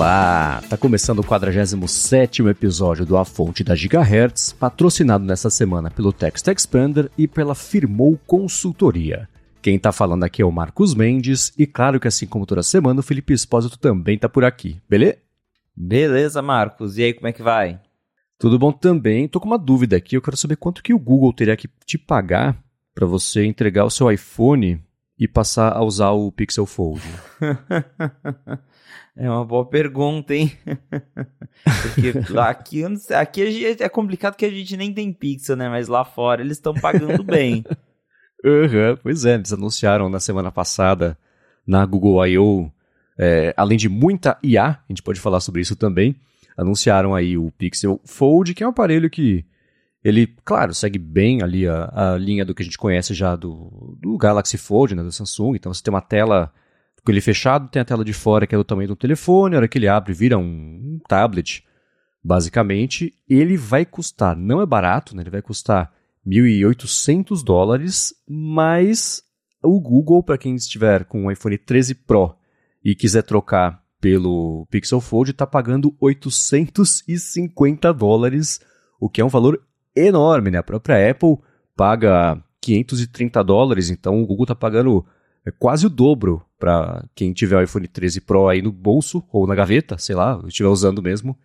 Olá! Tá começando o 47 episódio do A Fonte da Gigahertz, patrocinado nessa semana pelo Text Expander e pela Firmou Consultoria. Quem tá falando aqui é o Marcos Mendes e claro que assim como toda semana o Felipe Espósito também tá por aqui, beleza? Beleza, Marcos. E aí, como é que vai? Tudo bom também. Tô com uma dúvida aqui, eu quero saber quanto que o Google teria que te pagar para você entregar o seu iPhone e passar a usar o Pixel Fold. É uma boa pergunta, hein? Porque aqui, aqui é complicado que a gente nem tem pixel, né? Mas lá fora eles estão pagando bem. uhum, pois é, eles anunciaram na semana passada na Google I.O., é, além de muita IA, a gente pode falar sobre isso também, anunciaram aí o Pixel Fold, que é um aparelho que ele, claro, segue bem ali a, a linha do que a gente conhece já do, do Galaxy Fold, né, do Samsung. Então você tem uma tela com ele fechado, tem a tela de fora que é do tamanho do telefone, a hora que ele abre vira um, um tablet, basicamente. Ele vai custar, não é barato, né? ele vai custar 1.800 dólares, mas o Google, para quem estiver com o iPhone 13 Pro e quiser trocar pelo Pixel Fold, está pagando 850 dólares, o que é um valor enorme, né? A própria Apple paga 530 dólares, então o Google está pagando é quase o dobro para quem tiver o iPhone 13 Pro aí no bolso ou na gaveta, sei lá, estiver usando mesmo,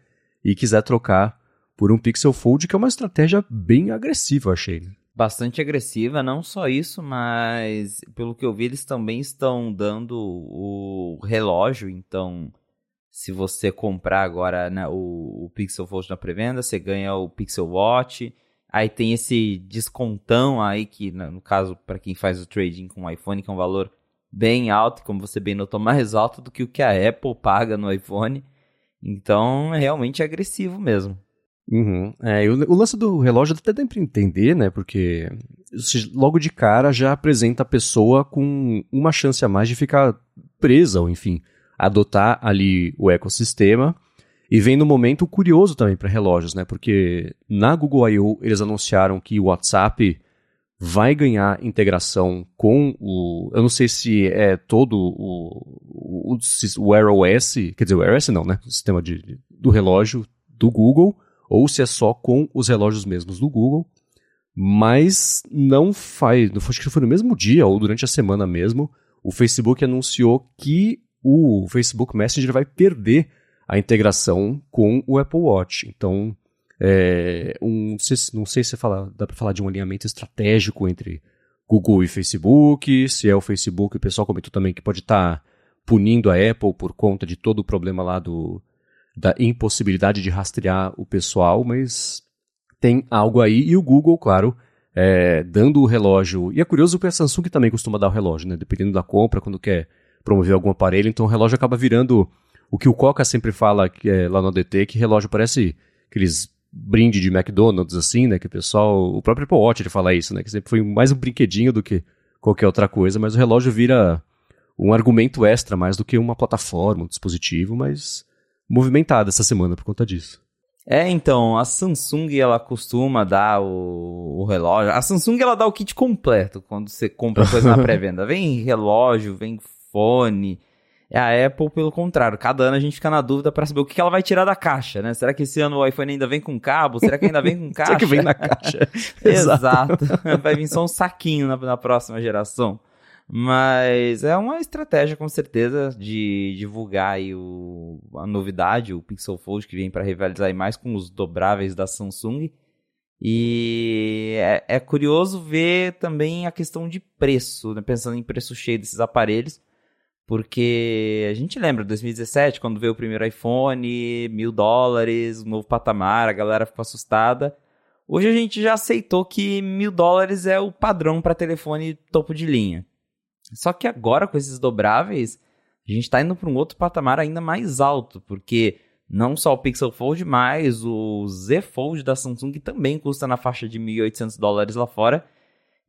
e quiser trocar por um Pixel Fold, que é uma estratégia bem agressiva, achei. Né? Bastante agressiva, não só isso, mas pelo que eu vi, eles também estão dando o relógio, então se você comprar agora né, o, o Pixel Fold na pré-venda, você ganha o Pixel Watch. Aí tem esse descontão aí que, no caso, para quem faz o trading com o iPhone, que é um valor bem alto, como você bem notou, mais alto do que o que a Apple paga no iPhone. Então, é realmente agressivo mesmo. Uhum. É, o, o, lance do relógio até dá para entender, né? Porque logo de cara já apresenta a pessoa com uma chance a mais de ficar presa, ou enfim, adotar ali o ecossistema e vem no momento curioso também para relógios, né? Porque na Google I.O. eles anunciaram que o WhatsApp vai ganhar integração com o. Eu não sei se é todo o, o, o Wear OS, quer dizer, o Wear OS não, né? O sistema de, do relógio do Google, ou se é só com os relógios mesmos do Google. Mas não faz. Acho que foi no mesmo dia ou durante a semana mesmo. O Facebook anunciou que o Facebook Messenger vai perder a integração com o Apple Watch. Então, é, um, não, sei, não sei se fala, dá para falar de um alinhamento estratégico entre Google e Facebook, se é o Facebook, o pessoal comentou também que pode estar tá punindo a Apple por conta de todo o problema lá do, da impossibilidade de rastrear o pessoal, mas tem algo aí, e o Google, claro, é, dando o relógio. E é curioso que a Samsung também costuma dar o relógio, né? Dependendo da compra, quando quer promover algum aparelho, então o relógio acaba virando o que o Coca sempre fala é, lá no ADT, que relógio parece aqueles brinde de McDonald's, assim, né? Que o pessoal. O próprio Apple Watch ele fala isso, né? Que sempre foi mais um brinquedinho do que qualquer outra coisa, mas o relógio vira um argumento extra mais do que uma plataforma, um dispositivo, mas movimentado essa semana por conta disso. É, então, a Samsung ela costuma dar o, o, relógio. A Samsung ela dá o kit completo quando você compra coisa na pré-venda. Vem relógio, vem fone, a Apple, pelo contrário, cada ano a gente fica na dúvida para saber o que ela vai tirar da caixa, né? Será que esse ano o iPhone ainda vem com cabo? Será que ainda vem com caixa? Será que vem na caixa? Exato. vai vir só um saquinho na, na próxima geração. Mas é uma estratégia, com certeza, de divulgar aí o, a novidade, o Pixel Fold, que vem para rivalizar mais com os dobráveis da Samsung. E é, é, curioso ver também a questão de preço, né? pensando em preço cheio desses aparelhos. Porque a gente lembra, 2017, quando veio o primeiro iPhone, mil dólares, um novo patamar, a galera ficou assustada. Hoje a gente já aceitou que mil dólares é o padrão para telefone topo de linha. Só que agora, com esses dobráveis, a gente está indo para um outro patamar ainda mais alto, porque não só o Pixel Fold, mas o Z Fold da Samsung também custa na faixa de 1.800 dólares lá fora.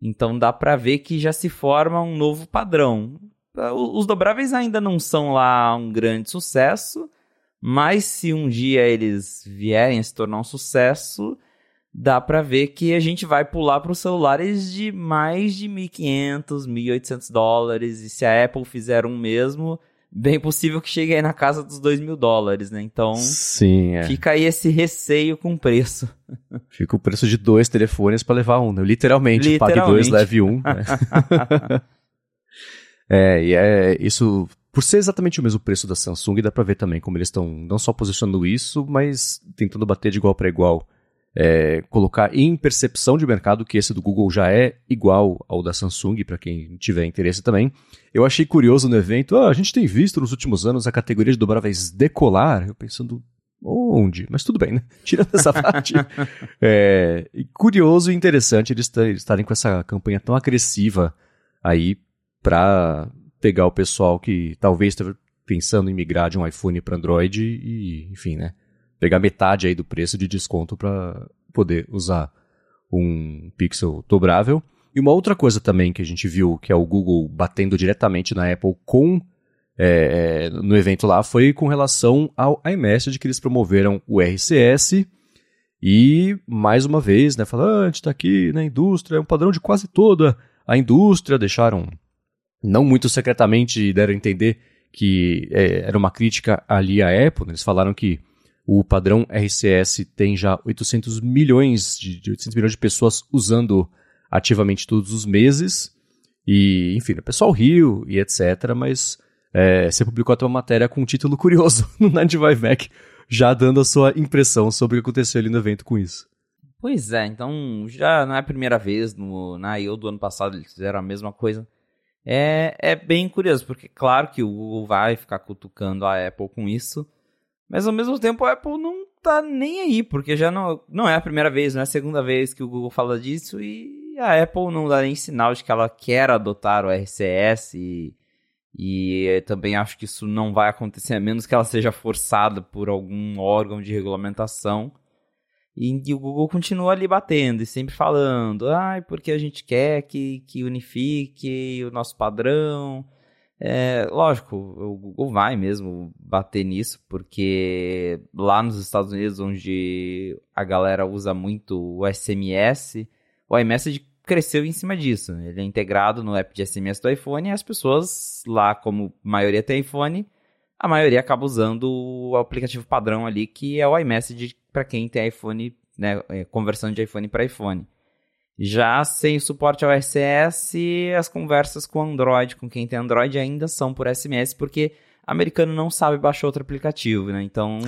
Então dá para ver que já se forma um novo padrão. Os dobráveis ainda não são lá um grande sucesso, mas se um dia eles vierem a se tornar um sucesso, dá para ver que a gente vai pular para os celulares de mais de 1.500, 1.800 dólares. E se a Apple fizer um mesmo, bem possível que chegue aí na casa dos 2 mil dólares, né? Então, Sim, é. fica aí esse receio com o preço. Fica o preço de dois telefones para levar um, né? Literalmente, Literalmente. pague dois, leve um. né? é, e é isso. Por ser exatamente o mesmo preço da Samsung, dá pra ver também como eles estão não só posicionando isso, mas tentando bater de igual para igual. É, colocar em percepção de mercado que esse do Google já é igual ao da Samsung, para quem tiver interesse também. Eu achei curioso no evento, ah, a gente tem visto nos últimos anos a categoria de dobráveis decolar. Eu pensando, onde? Mas tudo bem, né? Tirando essa parte. é, curioso e interessante eles estarem com essa campanha tão agressiva aí para pegar o pessoal que talvez esteja pensando em migrar de um iPhone para Android e, enfim, né? Pegar metade aí do preço de desconto para poder usar um Pixel dobrável. E uma outra coisa também que a gente viu, que é o Google batendo diretamente na Apple com é, no evento lá, foi com relação ao iMessage, que eles promoveram o RCS. E, mais uma vez, né, falando, ah, a gente está aqui na indústria, é um padrão de quase toda a indústria, deixaram, não muito secretamente, deram a entender que é, era uma crítica ali à Apple, né, eles falaram que o padrão RCS tem já 800 milhões de, de 800 milhões de pessoas usando ativamente todos os meses. E, enfim, o pessoal riu e etc. Mas é, você publicou até uma matéria com um título curioso no 95 Mac, já dando a sua impressão sobre o que aconteceu ali no evento com isso. Pois é, então já não é a primeira vez, no, na I.O. do ano passado eles fizeram a mesma coisa. É, é bem curioso, porque claro que o Google vai ficar cutucando a Apple com isso, mas ao mesmo tempo a Apple não tá nem aí, porque já não, não é a primeira vez, não é a segunda vez que o Google fala disso e a Apple não dá nem sinal de que ela quer adotar o RCS e, e também acho que isso não vai acontecer a menos que ela seja forçada por algum órgão de regulamentação. E, e o Google continua ali batendo e sempre falando, ah, porque a gente quer que, que unifique o nosso padrão. É, lógico, o Google vai mesmo bater nisso, porque lá nos Estados Unidos, onde a galera usa muito o SMS, o iMessage cresceu em cima disso. Ele é integrado no app de SMS do iPhone e as pessoas lá, como a maioria tem iPhone, a maioria acaba usando o aplicativo padrão ali, que é o iMessage para quem tem iPhone, né, é, conversão de iPhone para iPhone. Já sem suporte ao RCS, as conversas com Android, com quem tem Android, ainda são por SMS, porque americano não sabe baixar outro aplicativo, né? Então,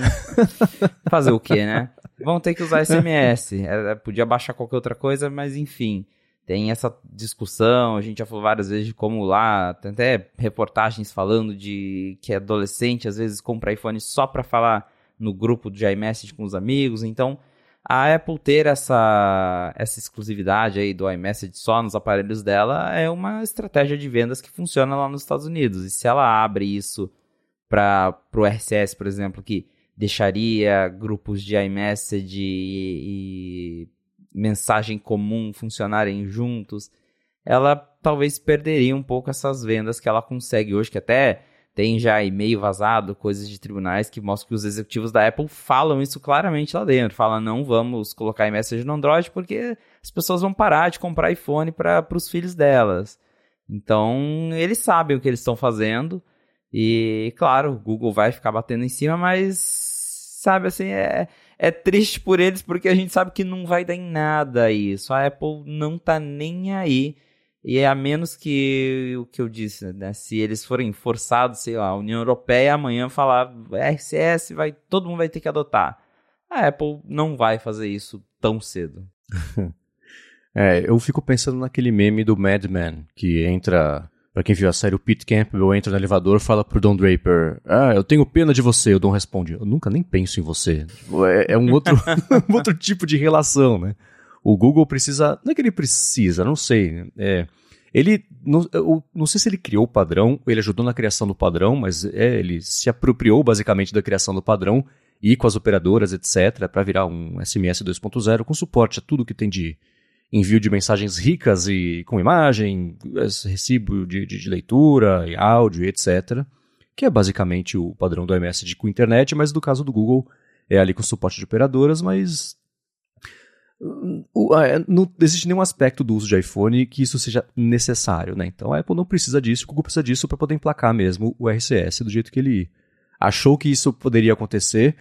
fazer o quê, né? Vão ter que usar SMS. É, podia baixar qualquer outra coisa, mas enfim. Tem essa discussão, a gente já falou várias vezes de como lá, tem até reportagens falando de que adolescente às vezes compra iPhone só para falar no grupo de iMessage com os amigos. Então, a Apple ter essa, essa exclusividade aí do iMessage só nos aparelhos dela é uma estratégia de vendas que funciona lá nos Estados Unidos. E se ela abre isso para o RCS, por exemplo, que deixaria grupos de iMessage e, e mensagem comum funcionarem juntos, ela talvez perderia um pouco essas vendas que ela consegue hoje, que até tem já e-mail vazado, coisas de tribunais que mostram que os executivos da Apple falam isso claramente lá dentro. Falam, não vamos colocar iMessage no Android porque as pessoas vão parar de comprar iPhone para os filhos delas. Então, eles sabem o que eles estão fazendo. E, claro, o Google vai ficar batendo em cima, mas, sabe, assim, é, é triste por eles porque a gente sabe que não vai dar em nada isso. A Apple não tá nem aí. E é a menos que o que eu disse, né? Se eles forem forçados, sei lá, a União Europeia amanhã falar RCS, vai, todo mundo vai ter que adotar. A Apple não vai fazer isso tão cedo. é, eu fico pensando naquele meme do Madman, que entra Pra quem viu a série, o Pete Campbell entra no elevador fala pro Don Draper: Ah, eu tenho pena de você. O Don responde: Eu nunca nem penso em você. É, é um, outro, um outro tipo de relação, né? O Google precisa. Não é que ele precisa, não sei. É, ele. Não, eu, não sei se ele criou o padrão, ele ajudou na criação do padrão, mas é, ele se apropriou basicamente da criação do padrão e com as operadoras, etc., para virar um SMS 2.0 com suporte a tudo que tem de envio de mensagens ricas e com imagem, recibo de, de, de leitura e áudio, etc. Que é basicamente o padrão do iMessage com internet, mas no caso do Google é ali com suporte de operadoras, mas não existe nenhum aspecto do uso de iPhone que isso seja necessário, né? Então a Apple não precisa disso, o Google precisa disso para poder emplacar mesmo o RCS do jeito que ele achou que isso poderia acontecer,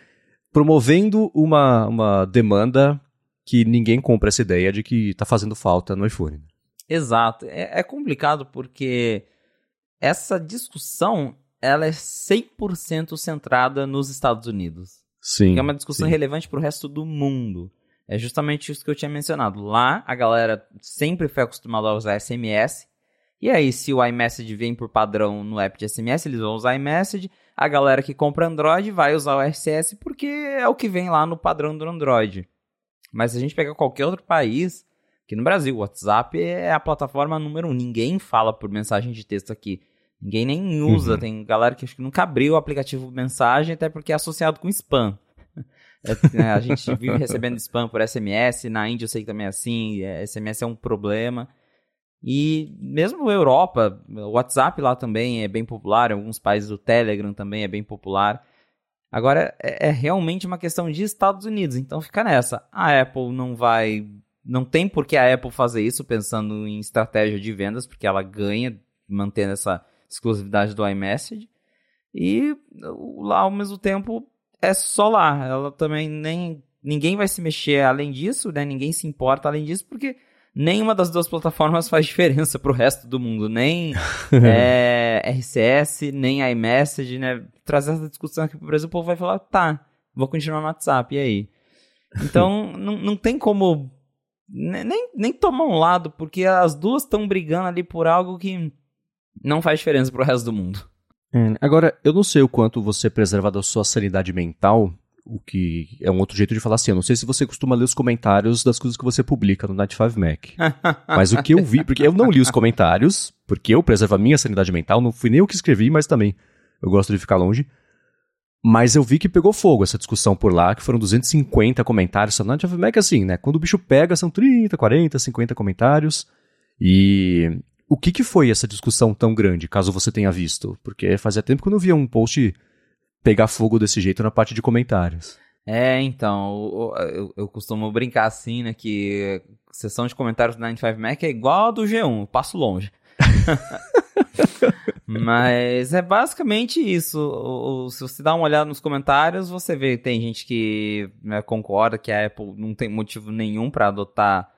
promovendo uma, uma demanda que ninguém compra essa ideia de que está fazendo falta no iPhone. Exato. É, é complicado porque essa discussão ela é 100% centrada nos Estados Unidos. Sim. É uma discussão sim. relevante para o resto do mundo. É justamente isso que eu tinha mencionado. Lá, a galera sempre foi acostumada a usar SMS. E aí, se o iMessage vem por padrão no app de SMS, eles vão usar iMessage. A galera que compra Android vai usar o RCS porque é o que vem lá no padrão do Android. Mas se a gente pegar qualquer outro país, aqui no Brasil, o WhatsApp é a plataforma número um. Ninguém fala por mensagem de texto aqui. Ninguém nem usa. Uhum. Tem galera que acho que nunca abriu o aplicativo mensagem, até porque é associado com spam. É, né, a gente vive recebendo spam por SMS, na Índia eu sei que também é assim, é, SMS é um problema. E mesmo Europa, o WhatsApp lá também é bem popular, em alguns países o Telegram também é bem popular. Agora, é, é realmente uma questão de Estados Unidos, então fica nessa. A Apple não vai. Não tem por que a Apple fazer isso pensando em estratégia de vendas, porque ela ganha mantendo essa exclusividade do iMessage. E lá, ao mesmo tempo, é só lá. Ela também nem. Ninguém vai se mexer além disso, né? Ninguém se importa além disso, porque nenhuma das duas plataformas faz diferença pro resto do mundo. Nem é, RCS, nem iMessage, né? Trazer essa discussão aqui pro Brasil, o povo vai falar, tá, vou continuar no WhatsApp, e aí? Então, não, não tem como nem, nem tomar um lado, porque as duas estão brigando ali por algo que não faz diferença pro resto do mundo. É, agora, eu não sei o quanto você preserva da sua sanidade mental, o que é um outro jeito de falar assim. Eu não sei se você costuma ler os comentários das coisas que você publica no Night 5 Mac. mas o que eu vi, porque eu não li os comentários, porque eu preservo a minha sanidade mental, não fui nem eu que escrevi, mas também eu gosto de ficar longe. Mas eu vi que pegou fogo essa discussão por lá, que foram 250 comentários. No Night 5 Mac, assim, né? Quando o bicho pega, são 30, 40, 50 comentários. E o que, que foi essa discussão tão grande, caso você tenha visto? Porque fazia tempo que eu não via um post pegar fogo desse jeito na parte de comentários. É, então, eu, eu costumo brincar assim, né, que sessão de comentários do 95 Mac é igual a do G1, eu passo longe. Mas é basicamente isso. Se você dá uma olhada nos comentários, você vê tem gente que né, concorda que a Apple não tem motivo nenhum para adotar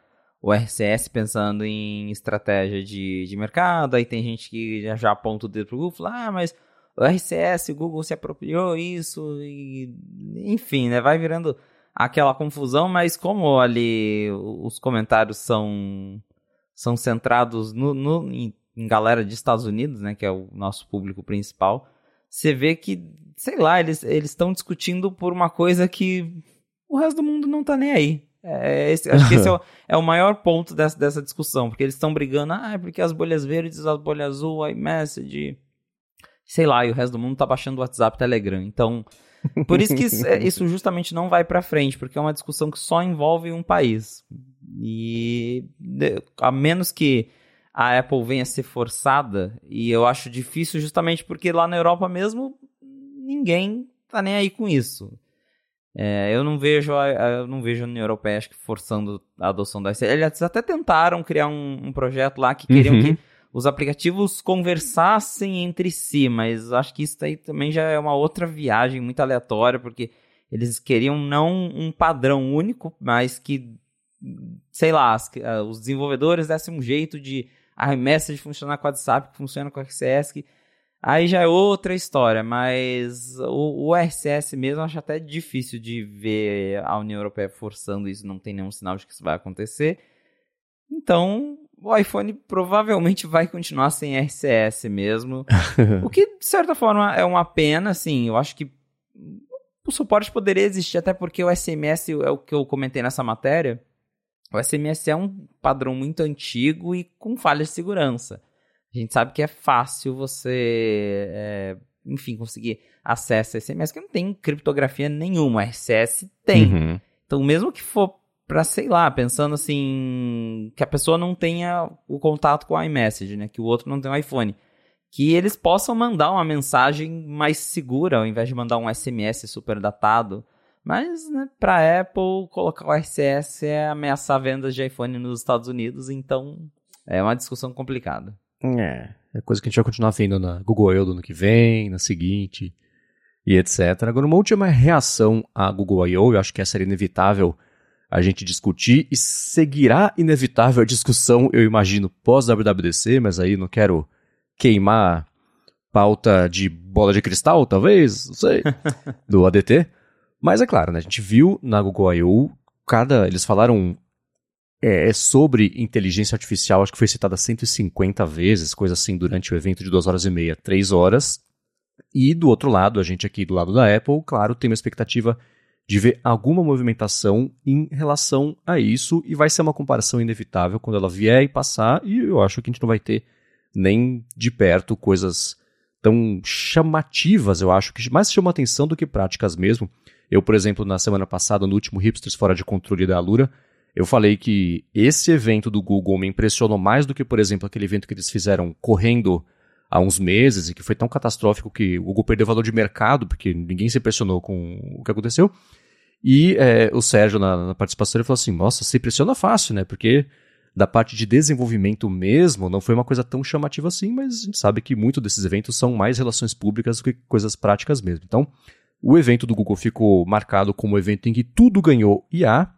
o RCS pensando em estratégia de, de mercado, aí tem gente que já, já aponta o dedo pro Google e fala, ah, mas o RCS, o Google se apropriou isso, e enfim, né, vai virando aquela confusão, mas como ali os comentários são, são centrados no, no em, em galera de Estados Unidos, né, que é o nosso público principal, você vê que, sei lá, eles estão discutindo por uma coisa que o resto do mundo não tá nem aí. É, esse, acho que esse é o, é o, maior ponto dessa, dessa discussão, porque eles estão brigando, ah, é porque as bolhas verdes, as bolhas azul, iMessage, sei lá, e o resto do mundo tá baixando o WhatsApp Telegram. Então, por isso que isso, é, isso justamente não vai para frente, porque é uma discussão que só envolve um país. E a menos que a Apple venha a ser forçada, e eu acho difícil justamente porque lá na Europa mesmo ninguém tá nem aí com isso. É, eu não vejo a, eu não vejo a União Europeia acho que forçando a adoção da ICL. Eles até tentaram criar um, um projeto lá que queriam uhum. que os aplicativos conversassem entre si, mas acho que isso aí também já é uma outra viagem muito aleatória, porque eles queriam não um padrão único, mas que, sei lá, ah, os desenvolvedores dessem um jeito de a iMessage funcionar com o WhatsApp, que funciona com o RCS, que Aí já é outra história, mas o, o RCS mesmo acho até difícil de ver a União Europeia forçando isso, não tem nenhum sinal de que isso vai acontecer. Então, o iPhone provavelmente vai continuar sem RCS mesmo. o que, de certa forma, é uma pena, assim, eu acho que o suporte poderia existir, até porque o SMS é o que eu comentei nessa matéria. O SMS é um padrão muito antigo e com falhas de segurança. A gente sabe que é fácil você, é, enfim, conseguir acesso a SMS, que não tem criptografia nenhuma. RCS tem. Uhum. Então, mesmo que for para, sei lá, pensando assim, que a pessoa não tenha o contato com o iMessage, né? Que o outro não tem o iPhone. Que eles possam mandar uma mensagem mais segura, ao invés de mandar um SMS super datado. Mas, né, pra Apple, colocar o RCS é ameaçar vendas de iPhone nos Estados Unidos, então é uma discussão complicada. É, é coisa que a gente vai continuar vendo na Google I.O. do ano que vem, na seguinte, e etc. Agora, uma última reação à Google I.O., eu acho que essa era inevitável a gente discutir, e seguirá inevitável a discussão, eu imagino, pós-WWDC, mas aí não quero queimar pauta de bola de cristal, talvez, não sei, do ADT. Mas é claro, né, a gente viu na Google I.O., cada, eles falaram é, é, sobre inteligência artificial, acho que foi citada 150 vezes, coisa assim, durante o evento de duas horas e meia, três horas. E do outro lado, a gente aqui do lado da Apple, claro, tem uma expectativa de ver alguma movimentação em relação a isso, e vai ser uma comparação inevitável quando ela vier e passar, e eu acho que a gente não vai ter nem de perto coisas tão chamativas, eu acho, que mais chamam atenção do que práticas mesmo. Eu, por exemplo, na semana passada, no último Hipsters Fora de Controle da Alura, eu falei que esse evento do Google me impressionou mais do que, por exemplo, aquele evento que eles fizeram correndo há uns meses e que foi tão catastrófico que o Google perdeu valor de mercado, porque ninguém se impressionou com o que aconteceu. E é, o Sérgio, na, na, participação, ele falou assim: Nossa, se impressiona fácil, né? Porque da parte de desenvolvimento mesmo, não foi uma coisa tão chamativa assim, mas a gente sabe que muito desses eventos são mais relações públicas do que coisas práticas mesmo. Então, o evento do Google ficou marcado como um evento em que tudo ganhou IA.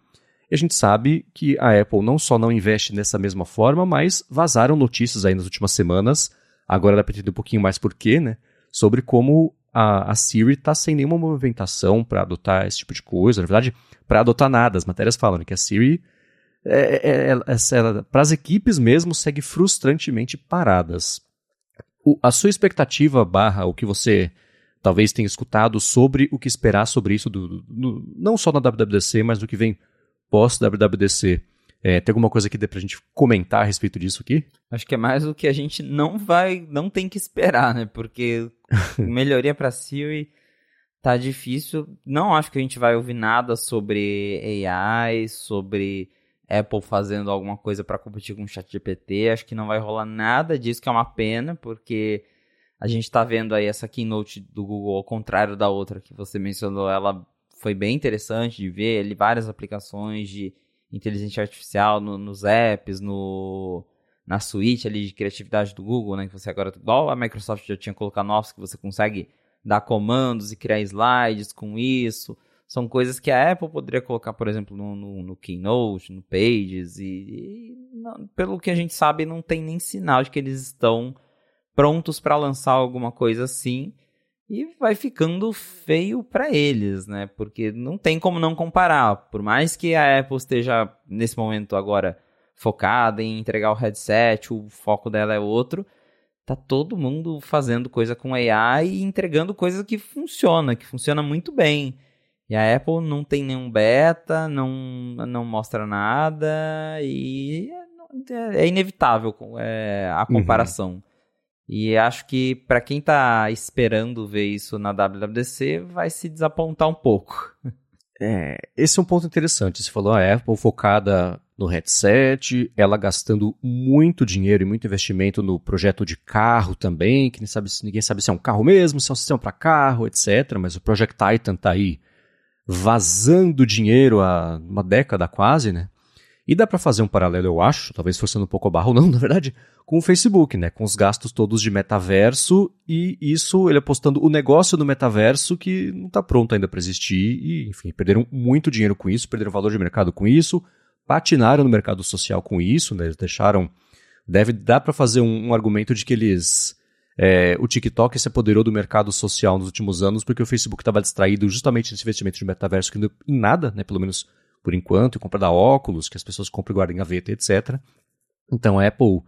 E a gente sabe que a Apple não só não investe nessa mesma forma, mas vazaram notícias aí nas últimas semanas. Agora dá para entender um pouquinho mais por quê, né? Sobre como a, a Siri está sem nenhuma movimentação para adotar esse tipo de coisa. Na verdade, para adotar nada. As matérias falam né, que a Siri, é, é, é, para as equipes mesmo, segue frustrantemente paradas. O, a sua expectativa barra o que você talvez tenha escutado sobre o que esperar sobre isso, do, do, não só na WWDC, mas do que vem pós-WWDC. É, tem alguma coisa que dê pra gente comentar a respeito disso aqui? Acho que é mais o que a gente não vai, não tem que esperar, né? Porque melhoria para Siri tá difícil. Não acho que a gente vai ouvir nada sobre AI, sobre Apple fazendo alguma coisa para competir com o ChatGPT. Acho que não vai rolar nada disso, que é uma pena, porque a gente tá vendo aí essa keynote do Google, ao contrário da outra que você mencionou, ela foi bem interessante de ver, ali várias aplicações de inteligência artificial no, nos apps, no na suíte ali de criatividade do Google, né? Que você agora, igual a Microsoft já tinha colocado novos, que você consegue dar comandos e criar slides com isso. São coisas que a Apple poderia colocar, por exemplo, no, no, no Keynote, no Pages, e, e não, pelo que a gente sabe, não tem nem sinal de que eles estão prontos para lançar alguma coisa assim. E vai ficando feio para eles, né? Porque não tem como não comparar. Por mais que a Apple esteja, nesse momento agora, focada em entregar o headset, o foco dela é outro. Tá todo mundo fazendo coisa com AI e entregando coisa que funciona, que funciona muito bem. E a Apple não tem nenhum beta, não, não mostra nada e é, é inevitável é, a uhum. comparação. Uhum. E acho que para quem tá esperando ver isso na WWDC, vai se desapontar um pouco. É, esse é um ponto interessante. Você falou a Apple focada no headset, ela gastando muito dinheiro e muito investimento no projeto de carro também, que sabe, ninguém sabe se é um carro mesmo, se é um sistema para carro, etc. Mas o Project Titan tá aí vazando dinheiro há uma década quase, né? E dá para fazer um paralelo, eu acho, talvez forçando um pouco a barra ou não, na verdade, com o Facebook, né? Com os gastos todos de metaverso e isso, ele apostando o negócio no metaverso que não está pronto ainda para existir e, enfim, perderam muito dinheiro com isso, perderam valor de mercado com isso, patinaram no mercado social com isso, né? Eles deixaram. Deve dar para fazer um, um, argumento de que eles. É, o TikTok se apoderou do mercado social nos últimos anos porque o Facebook estava distraído justamente nesse investimento de metaverso que não em nada, né? Pelo menos por enquanto, e compra da óculos, que as pessoas compram e guardam em gaveta, etc. Então a Apple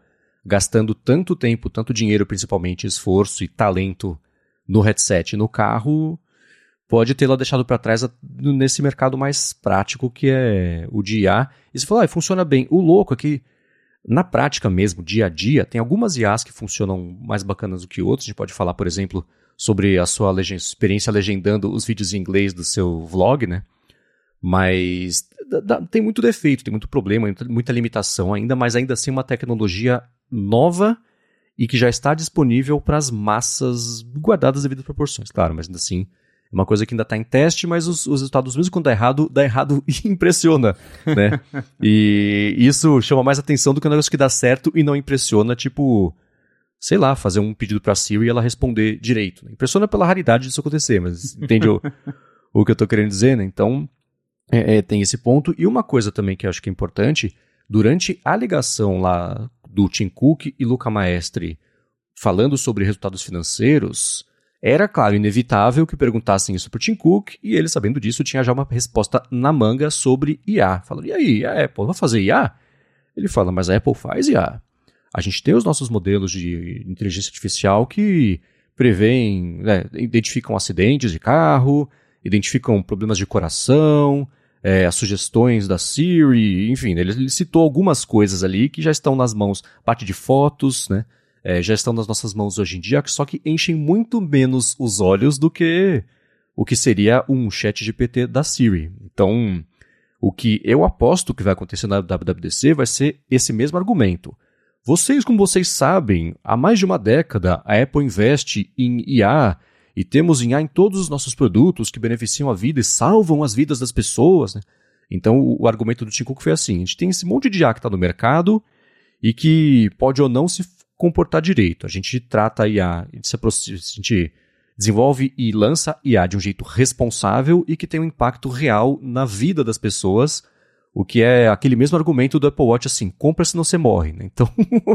gastando tanto tempo, tanto dinheiro, principalmente esforço e talento no headset e no carro, pode tê-la deixado para trás nesse mercado mais prático que é o de IA. E você falou, ah, funciona bem. O louco é que, na prática mesmo, dia a dia, tem algumas IAs que funcionam mais bacanas do que outras. A gente pode falar, por exemplo, sobre a sua experiência legendando os vídeos em inglês do seu vlog, né? Mas tem muito defeito, tem muito problema, muita limitação ainda, mas ainda assim uma tecnologia nova e que já está disponível para as massas guardadas devido às proporções, claro, mas ainda assim uma coisa que ainda está em teste, mas os, os, resultados, mesmo quando dá errado, dá errado e impressiona, né? e isso chama mais atenção do que um negócio que dá certo e não impressiona, tipo, sei lá, fazer um pedido para a Siri e ela responder direito. Impressiona pela raridade disso acontecer, mas entende o, o que eu estou querendo dizer, né? Então, é, é, tem esse ponto. E uma coisa também que eu acho que é importante, durante a ligação lá do Tim Cook e Luca Maestri falando sobre resultados financeiros, era, claro, inevitável que perguntassem isso para o Tim Cook e ele, sabendo disso, tinha já uma resposta na manga sobre IA. Falando, e aí, a Apple vai fazer IA? Ele fala, mas a Apple faz IA. A gente tem os nossos modelos de inteligência artificial que preveem, né, identificam acidentes de carro, identificam problemas de coração, é, as sugestões da Siri, enfim, ele, ele, citou algumas coisas ali que já estão nas mãos, parte de fotos, né? é, já estão nas nossas mãos hoje em dia, só que enchem muito menos os olhos do que o que seria um chat GPT da Siri. Então, o que eu aposto que vai acontecer na WWDC vai ser esse mesmo argumento. Vocês, como vocês sabem, há mais de uma década a Apple investe em IA e temos IA em todos os nossos produtos que beneficiam a vida e salvam as vidas das pessoas. Né? Então, o, o, argumento do Tim Cook foi assim: a gente tem esse monte de IA que está no mercado e que pode ou não se comportar direito. A gente trata a IA, a gente desenvolve e lança IA de um jeito responsável e que tem um impacto real na vida das pessoas, o que é aquele mesmo argumento do Apple Watch assim, compra se não você morre. Né? Então,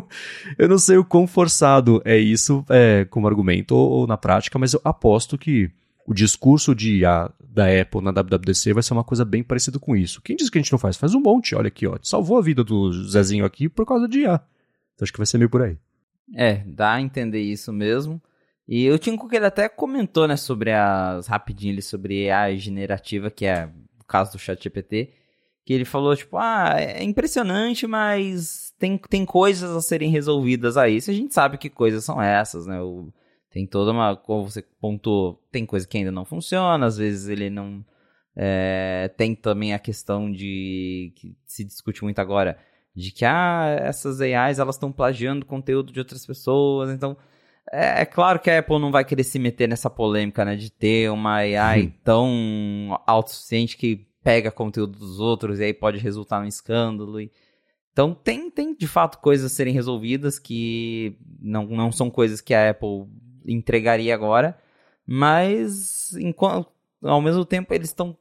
eu não sei o quão forçado é isso é, como argumento ou, ou, na prática, mas eu aposto que o discurso de IA da Apple na WWDC vai ser uma coisa bem parecida com isso. Quem diz que a gente não faz? Faz um monte, olha aqui, ó. Salvou a vida do Zezinho aqui por causa de IA. Então acho que vai ser meio por aí. É, dá a entender isso mesmo. E o Tim Cook ele até comentou, né, sobre as rapidinho ali sobre AI generativa, que é o caso do ChatGPT, que ele falou tipo, ah, é impressionante, mas tem, tem coisas a serem resolvidas aí. Se a gente sabe que coisas são essas, né? O, tem toda uma, como você pontuou, tem coisa que ainda não funciona, às vezes ele não é, tem também a questão de que se discute muito agora de que ah, essas AIs elas estão plagiando conteúdo de outras pessoas, então é, é, claro que a Apple não vai querer se meter nessa polêmica, né, de ter uma AI uhum. tão autossuficiente que pega conteúdo dos outros e aí pode resultar num escândalo. E... Então tem, tem de fato coisas a serem resolvidas que não, não são coisas que a Apple entregaria agora, mas enquanto, ao mesmo tempo eles estão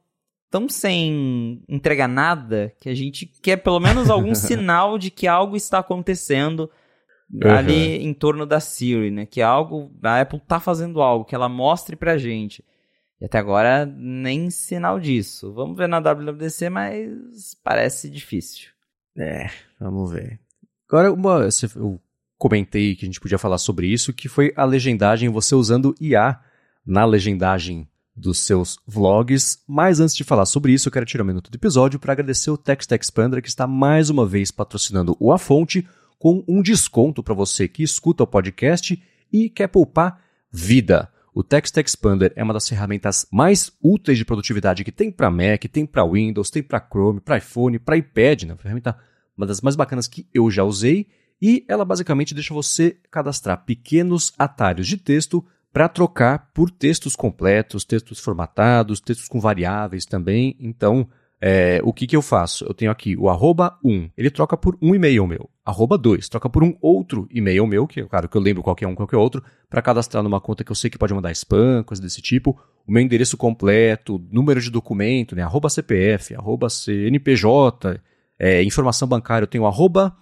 tão sem entregar nada que a gente quer pelo menos algum sinal de que algo está acontecendo uhum. ali em torno da Siri, né? Que algo, a Apple tá fazendo algo, que ela mostre pra gente. E até agora nem sinal disso. Vamos ver na WWDC, mas parece difícil. É, vamos ver. Agora, uma, eu comentei que a gente podia falar sobre isso, que foi a legendagem, você usando IA na legendagem dos seus vlogs. Mas antes de falar sobre isso, eu quero tirar um minuto do episódio para agradecer o Text Expander que está mais uma vez patrocinando o A Fonte com um desconto para você que escuta o podcast e quer poupar vida. O Text Expander é uma das ferramentas mais úteis de produtividade que tem para Mac, tem para Windows, tem para Chrome, para iPhone, para iPad, né? ferramenta uma das mais bacanas que eu já usei e ela basicamente deixa você cadastrar pequenos atalhos de texto para trocar por textos completos, textos formatados, textos com variáveis também. Então, é, o que, que eu faço? Eu tenho aqui o arroba 1, ele troca por um e-mail meu. Arroba 2, troca por um outro e-mail meu, que claro que eu lembro qualquer um, qualquer outro, para cadastrar numa conta que eu sei que pode mandar spam, coisa desse tipo. O meu endereço completo, número de documento, né, arroba CPF, arroba CNPJ, é, informação bancária, eu tenho arroba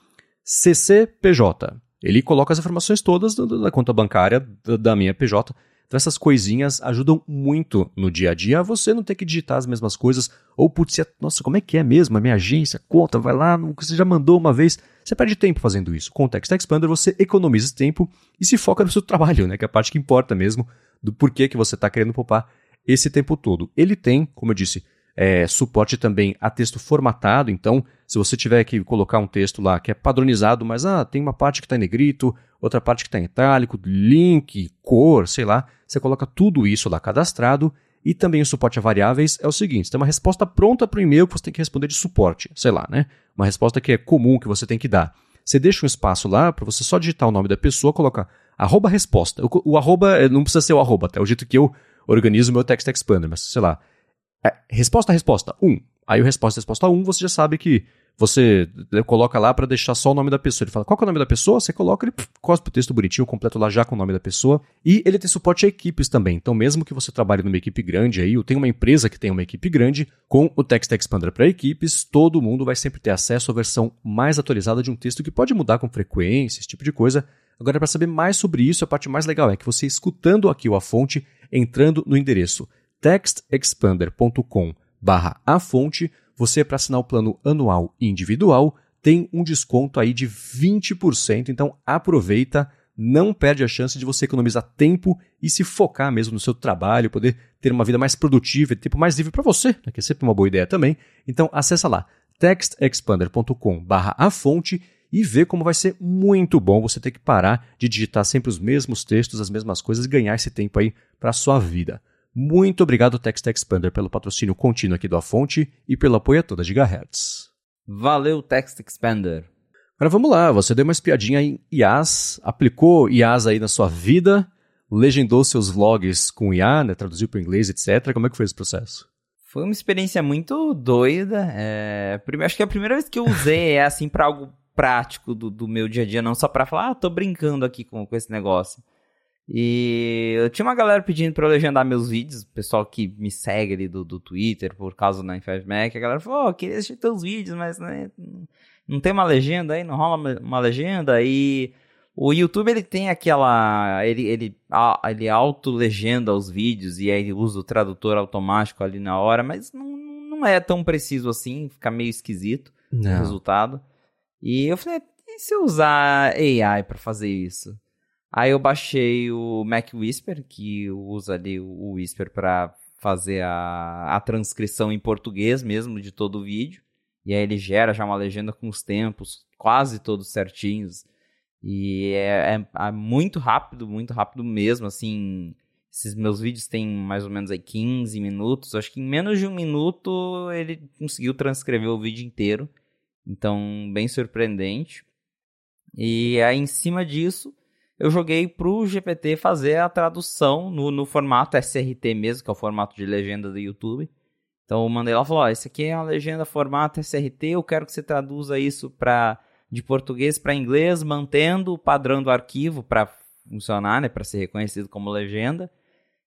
CCPJ. Ele coloca as informações todas da, da conta bancária da, da, minha PJ. Então essas coisinhas ajudam muito no dia a dia a você não ter que digitar as mesmas coisas. Ou, putz, nossa, como é que é mesmo? A minha agência, conta, vai lá, você já mandou uma vez. Você perde tempo fazendo isso. Com o Text Expander você economiza tempo e se foca no seu trabalho, né? Que é a parte que importa mesmo do porquê que você está querendo poupar esse tempo todo. Ele tem, como eu disse, é, suporte também a texto formatado, então se você tiver que colocar um texto lá que é padronizado, mas ah, tem uma parte que está em negrito, outra parte que está em itálico, link, cor, sei lá, você coloca tudo isso lá cadastrado e também o suporte a variáveis é o seguinte: tem uma resposta pronta para o e-mail que você tem que responder de suporte, sei lá, né? Uma resposta que é comum que você tem que dar. Você deixa um espaço lá para você só digitar o nome da pessoa, colocar arroba resposta. O, o arroba eh, não precisa ser o arroba, até o jeito que eu organizo meu text expander, mas sei lá, é, resposta, resposta, 1. Um. Aí o resposta, resposta 1, um, você já sabe que você coloca lá para deixar só o nome da pessoa. Ele fala, qual é o nome da pessoa? Você coloca, ele cospe o texto bonitinho, completo lá já com o nome da pessoa. E ele tem suporte a equipes também. Então, mesmo que você trabalhe numa equipe grande aí, ou tem uma empresa que tem uma equipe grande, com o Text Expander para equipes, todo mundo vai sempre ter acesso à versão mais atualizada de um texto que pode mudar com frequência, esse tipo de coisa. Agora, para saber mais sobre isso, a parte mais legal é que você escutando aqui a fonte, entrando no endereço textexpander.com barra a fonte, você, para assinar o plano anual e individual, tem um desconto aí de 20%. Então aproveita, não perde a chance de você economizar tempo e se focar mesmo no seu trabalho, poder ter uma vida mais produtiva e tempo mais livre para você, né, que é sempre uma boa ideia também. Então acessa lá textexpander.com barra a fonte e vê como vai ser muito bom você ter que parar de digitar sempre os mesmos textos, as mesmas coisas e ganhar esse tempo aí para sua vida. Muito obrigado, Text Expander, pelo patrocínio contínuo aqui do A Fonte e pelo apoio a toda Gigahertz. Valeu, Text Expander. Agora vamos lá, você deu uma espiadinha em IAS, aplicou IAS aí na sua vida, legendou seus vlogs com IA, né, traduziu para o inglês, etc. Como é que foi esse processo? Foi uma experiência muito doida. É... Acho que é a primeira vez que eu usei é assim para algo prático do, do, meu dia a dia, não só para falar, ah, tô brincando aqui com, com esse negócio. E eu tinha uma galera pedindo pra eu legendar meus vídeos, o pessoal que me segue ali do, do Twitter por causa do 95Mac, a galera falou, oh, queria assistir teus vídeos, mas né, não tem uma legenda aí, não rola uma legenda, e o YouTube ele tem aquela, ele, ele, ele auto-legenda os vídeos e aí ele usa o tradutor automático ali na hora, mas não, não é tão preciso assim, fica meio esquisito não. o resultado. E eu falei, e se eu usar AI para fazer isso? Aí eu baixei o Mac Whisper, que usa ali o Whisper para fazer a, a transcrição em português mesmo de todo o vídeo. E aí ele gera já uma legenda com os tempos quase todos certinhos. E é, é, é, muito rápido, muito rápido mesmo, assim... Esses meus vídeos têm mais ou menos aí 15 minutos. Acho que em menos de um minuto ele conseguiu transcrever o vídeo inteiro. Então, bem surpreendente. E aí, em cima disso, eu joguei pro GPT fazer a tradução no, no formato SRT mesmo, que é o formato de legenda do YouTube. Então eu mandei lá e falou: ó, esse aqui é uma legenda formato SRT, eu quero que você traduza isso para de português para inglês, mantendo o padrão do arquivo para funcionar, né, para ser reconhecido como legenda.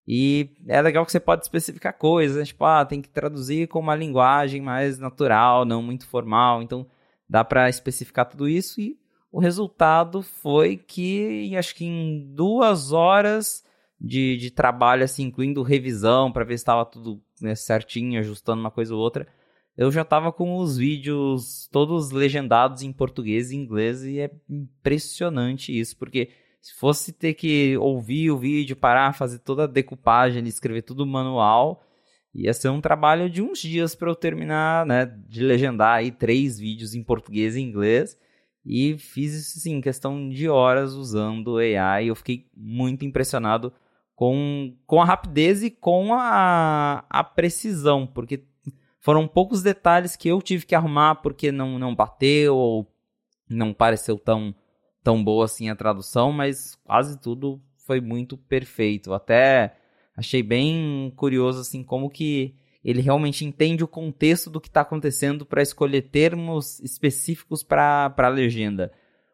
E é legal que você pode especificar coisas, né? tipo, ah, tem que traduzir com uma linguagem mais natural, não muito formal. Então dá para especificar tudo isso e o resultado foi que, acho que em duas horas de, de trabalho, assim, incluindo revisão para ver se estava tudo né, certinho, ajustando uma coisa ou outra, eu já estava com os vídeos todos legendados em português e inglês e é impressionante isso, porque se fosse ter que ouvir o vídeo, parar, fazer toda a decupagem, escrever tudo manual, ia ser um trabalho de uns dias para eu terminar, né, de legendar aí três vídeos em português e inglês. E fiz isso em questão de horas usando AI. Eu fiquei muito impressionado com, com a rapidez e com a, a precisão, porque foram poucos detalhes que eu tive que arrumar porque não, não bateu ou não pareceu tão, tão boa assim a tradução, mas quase tudo foi muito perfeito. Até achei bem curioso assim como que ele realmente entende o contexto do que está acontecendo para escolher termos específicos para a legenda.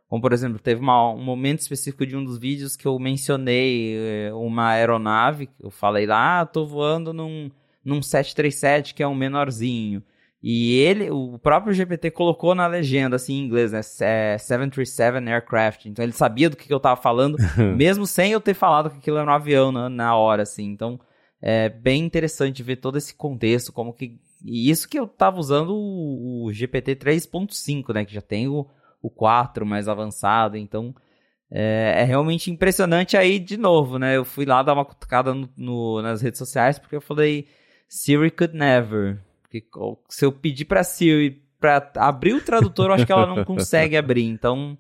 Como, por exemplo, teve uma, um momento específico de um dos vídeos que eu mencionei eh, uma aeronave, eu falei lá, ah, tô voando num, num 737 que é um menorzinho. E ele, o próprio GPT colocou na legenda, assim, em inglês, né? 737 é, Aircraft. Então ele sabia do que, que eu tava falando, mesmo sem eu ter falado que aquilo era um avião na, na hora, assim. Então, é bem interessante ver todo esse contexto, como que. E isso que eu estava usando o, o GPT 3.5, né? Que já tem o, o 4 mais avançado, então. É, é, realmente impressionante aí de novo, né? Eu fui lá dar uma cutucada no, no, nas redes sociais porque eu falei Siri could never. Porque se eu pedir pra Siri pra abrir o tradutor, eu acho que ela não consegue abrir. Então,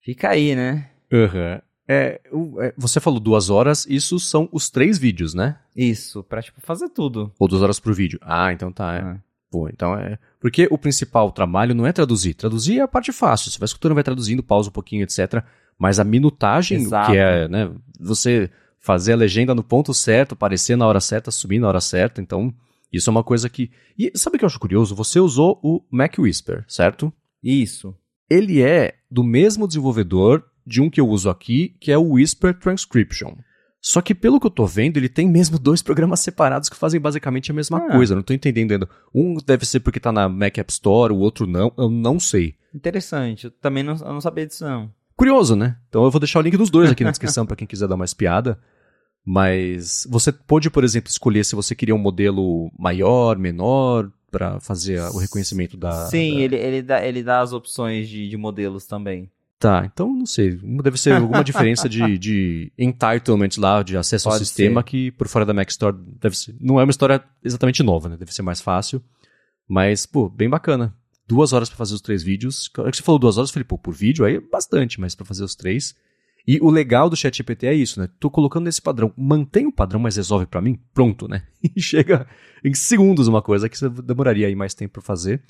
fica aí, né? Uhum. É, é, você falou duas horas, isso são os três vídeos, né? Isso, pra tipo, fazer tudo. Ou duas horas por vídeo. Ah, então tá. É. é. Pô, então é. Porque o principal trabalho não é traduzir. Traduzir é a parte fácil. Você vai escutando, vai traduzindo, pausa um pouquinho, etc. Mas a minutagem, Exato. que é, né? Você fazer a legenda no ponto certo, aparecer na hora certa, subir na hora certa. Então, isso é uma coisa que. E sabe o que eu acho curioso? Você usou o Mac Whisper, certo? Isso. Ele é do mesmo desenvolvedor de um que eu uso aqui, que é o Whisper Transcription. Só que pelo que eu tô vendo, ele tem mesmo dois programas separados que fazem basicamente a mesma Ah. coisa. Não tô entendendo ainda. Um deve ser porque tá na Mac App Store, o outro não. Eu não sei. Interessante. Eu também não, eu não sabia disso, não. Curioso, né? Então eu vou deixar o link dos dois aqui na descrição para quem quiser dar uma espiada. Mas você pode, por exemplo, escolher se você queria um modelo maior, menor, para fazer o reconhecimento da. Sim, da- ele, ele, dá, ele dá as opções de, de modelos também. Tá, então não sei. Deve ser alguma diferença de, de entitlement lá, de acesso ao Pode sistema, ser. que por fora da Mac Store deve ser. Não é uma história exatamente nova, né? Deve ser mais fácil. Mas, pô, bem bacana. Duas horas pra fazer os três vídeos. Hora que você falou duas horas, eu falei, pô, por vídeo aí é bastante, mas pra fazer os três. E o legal do ChatGPT é isso, né? Tô colocando nesse padrão. Mantém o padrão, mas resolve pra mim? Pronto, né? E chega em segundos uma coisa que você demoraria aí mais tempo pra fazer.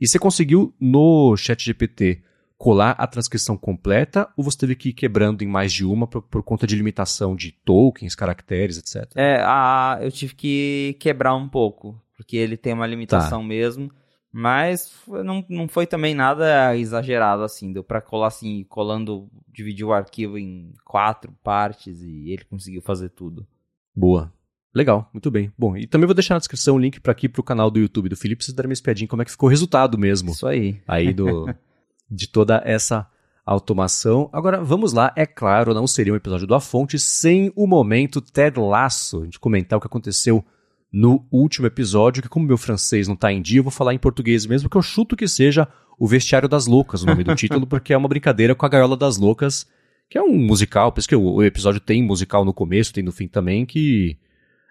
E você conseguiu no ChatGPT colar a transcrição completa ou você teve que ir quebrando em mais de uma por, por conta de limitação de tokens, caracteres, etc? É, a, eu tive que quebrar um pouco, porque ele tem uma limitação mesmo. Mas não, não foi também nada exagerado assim. Deu pra colar assim, colando, dividir o arquivo em quatro partes e ele conseguiu fazer tudo. Boa. Legal, muito bem. Bom, e também vou deixar na descrição o link para aqui pro canal do YouTube do Felipe, vocês darem uma espiadinha como é que ficou o resultado mesmo Isso aí. aí do de toda essa automação. Agora, vamos lá. É claro, não seria um episódio do A Fonte sem o momento Ted Lasso. A gente comentar o que aconteceu no último episódio, que como meu francês não tá em dia, eu vou falar em português mesmo, que eu chuto que seja o Vestiário das Loucas, o nome do título, porque é uma brincadeira com a Gaiola das Loucas, que é um musical, por isso que o episódio tem musical no começo, tem no fim também, que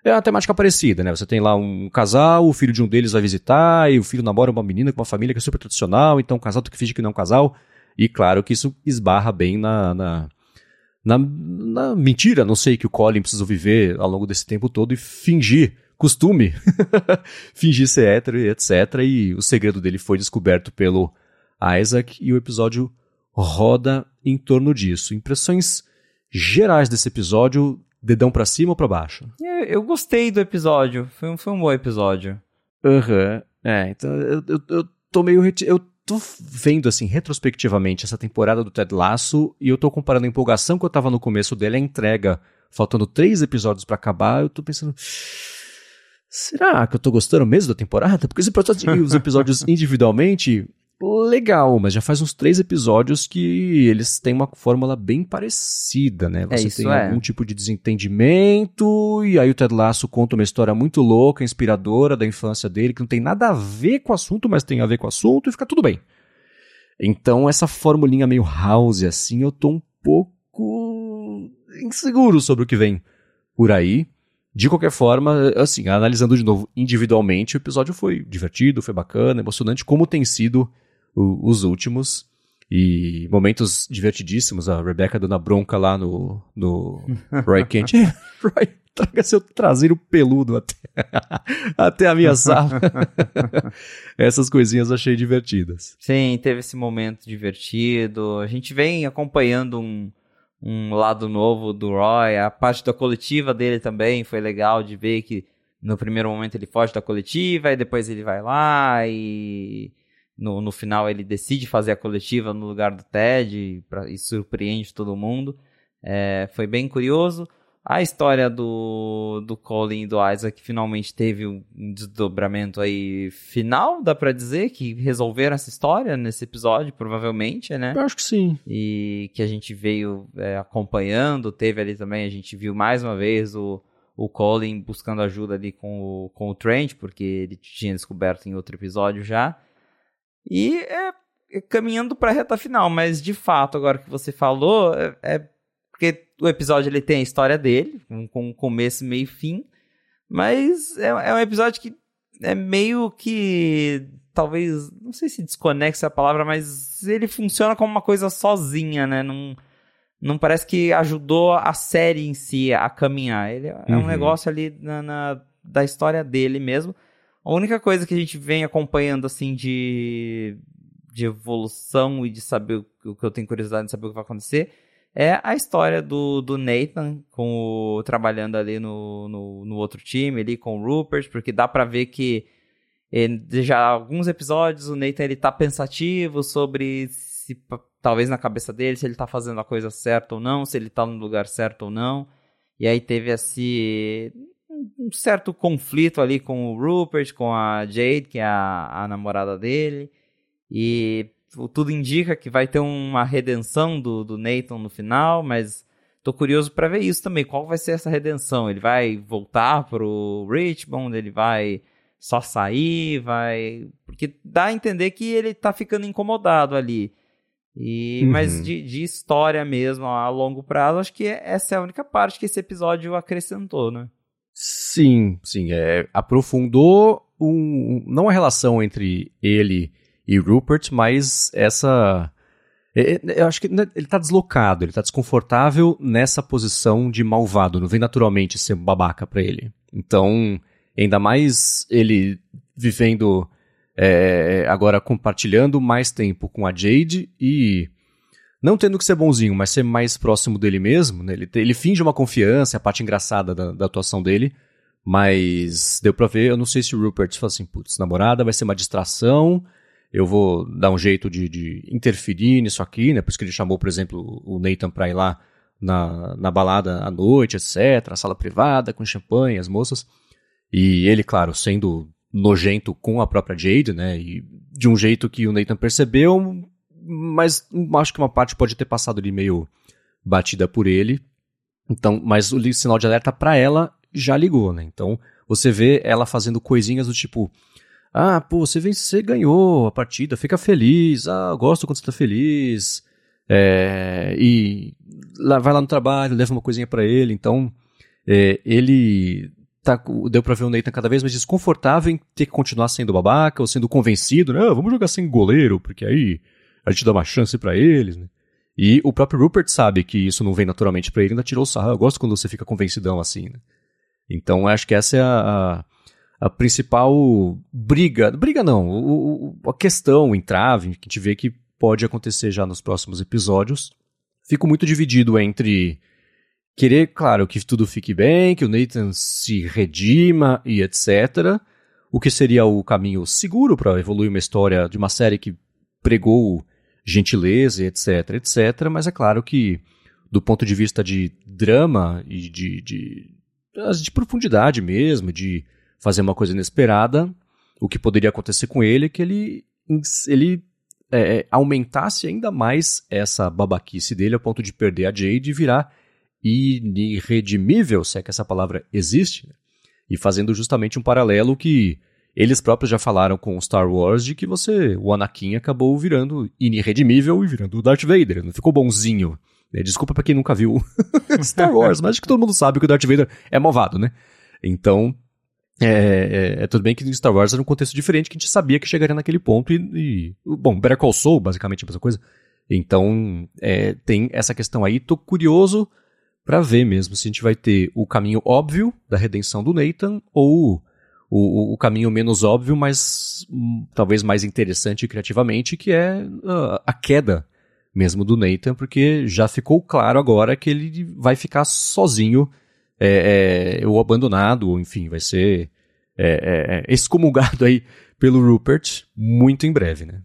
é uma temática parecida, né? Você tem lá um casal, o filho de um deles vai visitar, e o filho namora uma menina com uma família que é super tradicional, então o casal que fingir que não é um casal. E claro que isso esbarra bem na, na, na, na mentira, não sei, que o Colin precisou viver ao longo desse tempo todo e fingir, costume, fingir ser hétero e etc. E o segredo dele foi descoberto pelo Isaac e o episódio roda em torno disso. Impressões gerais desse episódio, dedão pra cima ou pra baixo? Eu, eu gostei do episódio. Foi um, foi um bom episódio. Aham. É, então eu, eu, eu tô meio. reti- Eu tô vendo, assim, retrospectivamente essa temporada do Ted Lasso e eu tô comparando a empolgação que eu tava no começo dele, a entrega, faltando três episódios pra acabar, eu tô pensando. Será que eu tô gostando mesmo da temporada? Porque os episódios, os episódios individualmente, legal, mas já faz uns três episódios que eles têm uma fórmula bem parecida, né? Você isso tem é. algum tipo de desentendimento, e aí o Ted Lasso conta uma história muito louca, inspiradora da infância dele, que não tem nada a ver com o assunto, mas tem a ver com o assunto, e fica tudo bem. Então, essa formulinha meio house, assim, eu tô um pouco inseguro sobre o que vem por aí. De qualquer forma, assim, analisando de novo individualmente, o episódio foi divertido, foi bacana, emocionante, como tem sido o- os últimos. E momentos divertidíssimos, a Rebecca dando a bronca lá no, no Roy Kent. "Eh, Roy, traga seu traseiro peludo até, até a minha sala. Essas coisinhas eu achei divertidas. Sim, teve esse momento divertido. A gente vem acompanhando um, um lado novo do Roy. A parte da coletiva dele também foi legal de ver que no primeiro momento ele foge da coletiva e depois ele vai lá e no, no final ele decide fazer a coletiva no lugar do Ted e, pra- e surpreende todo mundo. É, foi bem curioso. A história do, do Colin e do Isaac finalmente teve um desdobramento aí final, dá pra dizer, que resolveram essa história nesse episódio, provavelmente, né? Eu acho que sim. E que a gente veio é, acompanhando, teve ali também, a gente viu mais uma vez o, o Colin buscando ajuda ali com o, com o Trent, porque ele tinha descoberto em outro episódio já. E é, é caminhando pra reta final, mas de fato, agora que você falou, é, é porque o episódio ele tem a história dele, com, com começo, meio e fim, mas é, é um episódio que é meio que talvez, não sei se desconexa a palavra, mas ele funciona como uma coisa sozinha, né? Não, não parece que ajudou a série em si a caminhar. Ele é um Uhum. negócio ali na, na- da história dele mesmo. A única coisa que a gente vem acompanhando, assim, de, de evolução e de saber o que eu tenho curiosidade de saber o que vai acontecer é a história do, do Nathan com o, trabalhando ali no, no, no, outro time, ali com o Rupert, porque dá para ver que ele, já alguns episódios o Nathan ele tá pensativo sobre se talvez na cabeça dele se ele tá fazendo a coisa certa ou não, se ele tá no lugar certo ou não. E aí teve esse um certo conflito ali com o Rupert, com a Jade, que é a, a namorada dele. E tudo indica que vai ter uma redenção do, do Nathan no final, mas tô curioso para ver isso também. Qual vai ser essa redenção? Ele vai voltar pro Richmond? Ele vai só sair? Vai. Porque dá a entender que ele tá ficando incomodado ali. E, uhum. Mas de, de, história mesmo, a longo prazo, acho que essa é a única parte que esse episódio acrescentou, né? Sim, sim. É, aprofundou um, não a relação entre ele e Rupert, mas essa. É, é, eu acho que né, ele tá deslocado, ele tá desconfortável nessa posição de malvado. Não vem naturalmente ser babaca para ele. Então, ainda mais ele vivendo é, agora compartilhando mais tempo com a Jade e não tendo que ser bonzinho, mas ser mais próximo dele mesmo. Né? Ele, ele finge uma confiança, é a parte engraçada da, da atuação dele. Mas deu pra ver, eu não sei se o Rupert fala assim, putz, namorada vai ser uma distração, eu vou dar um jeito de, de interferir nisso aqui, né? Por isso que ele chamou, por exemplo, o Nathan pra ir lá na, na balada à noite, etc., a sala privada, com champanhe, as moças. E ele, claro, sendo nojento com a própria Jade, né? E de um jeito que o Nathan percebeu, mas acho que uma parte pode ter passado ali meio batida por ele. Então, mas o sinal de alerta para ela já ligou, né? Então, você vê ela fazendo coisinhas do tipo: ah, pô, você, você ganhou a partida, fica feliz. Ah, gosto quando você tá feliz. É, e lá, vai lá no trabalho, leva uma coisinha para ele. Então, é, ele tá, deu pra ver o Nathan cada vez mais desconfortável em ter que continuar sendo babaca ou sendo convencido, né? Ah, vamos jogar sem goleiro, porque aí a gente dá uma chance para eles, né? E o próprio Rupert sabe que isso não vem naturalmente para ele, ainda tirou o sarro. Eu gosto quando você fica convencidão assim, né? Então, acho que essa é a, a principal briga, briga não, o, o, a questão, o entrave, que a gente vê que pode acontecer já nos próximos episódios. Fico muito dividido entre querer, claro, que tudo fique bem, que o Nathan se redima e etc. O que seria o caminho seguro para evoluir uma história de uma série que pregou gentileza, etc, etc. Mas é claro que, do ponto de vista de drama e de, de, de profundidade mesmo, de fazer uma coisa inesperada, o que poderia acontecer com ele é que ele, ele é, é, aumentasse ainda mais essa babaquice dele ao ponto de perder a Jade e virar irredimível, se é que essa palavra existe, né? e fazendo justamente um paralelo que eles próprios já falaram com Star Wars de que você, o Anakin acabou virando irredimível e virando o Darth Vader, não ficou bonzinho. Né? Desculpa para quem nunca viu Star Wars, mas acho que todo mundo sabe que o Darth Vader é malvado, né? Então, é, é, é, tudo bem que Star Wars era um contexto diferente, que a gente sabia que chegaria naquele ponto e, e bom, Better Call Saul, basicamente a mesma coisa. Então, é, tem essa questão aí, tô curioso para ver mesmo se a gente vai ter o caminho óbvio da redenção do Nathan ou o, o caminho menos óbvio, mas hum, talvez mais interessante criativamente, que é uh, a queda mesmo do Nathan, porque já ficou claro agora que ele vai ficar sozinho é, é, ou abandonado, ou enfim, vai ser é, é, é, excomungado aí pelo Rupert muito em breve, né?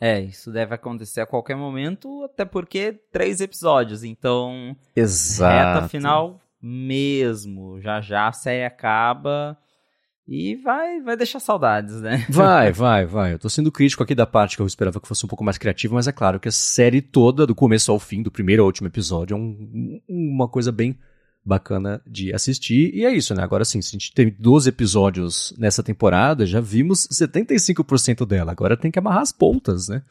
É, isso deve acontecer a qualquer momento, até porque três episódios, então. Exato. Reta final mesmo. Já já a série acaba e vai, vai deixar saudades, né? Vai, vai, vai. Eu tô sendo crítico aqui da parte que eu esperava que fosse um pouco mais criativa, mas é claro que a série toda, do começo ao fim, do primeiro ao último episódio, é um, uma coisa bem bacana de assistir. E é isso, né? Agora sim, se a gente tem 12 episódios nessa temporada, já vimos 75% dela. Agora tem que amarrar as pontas, né?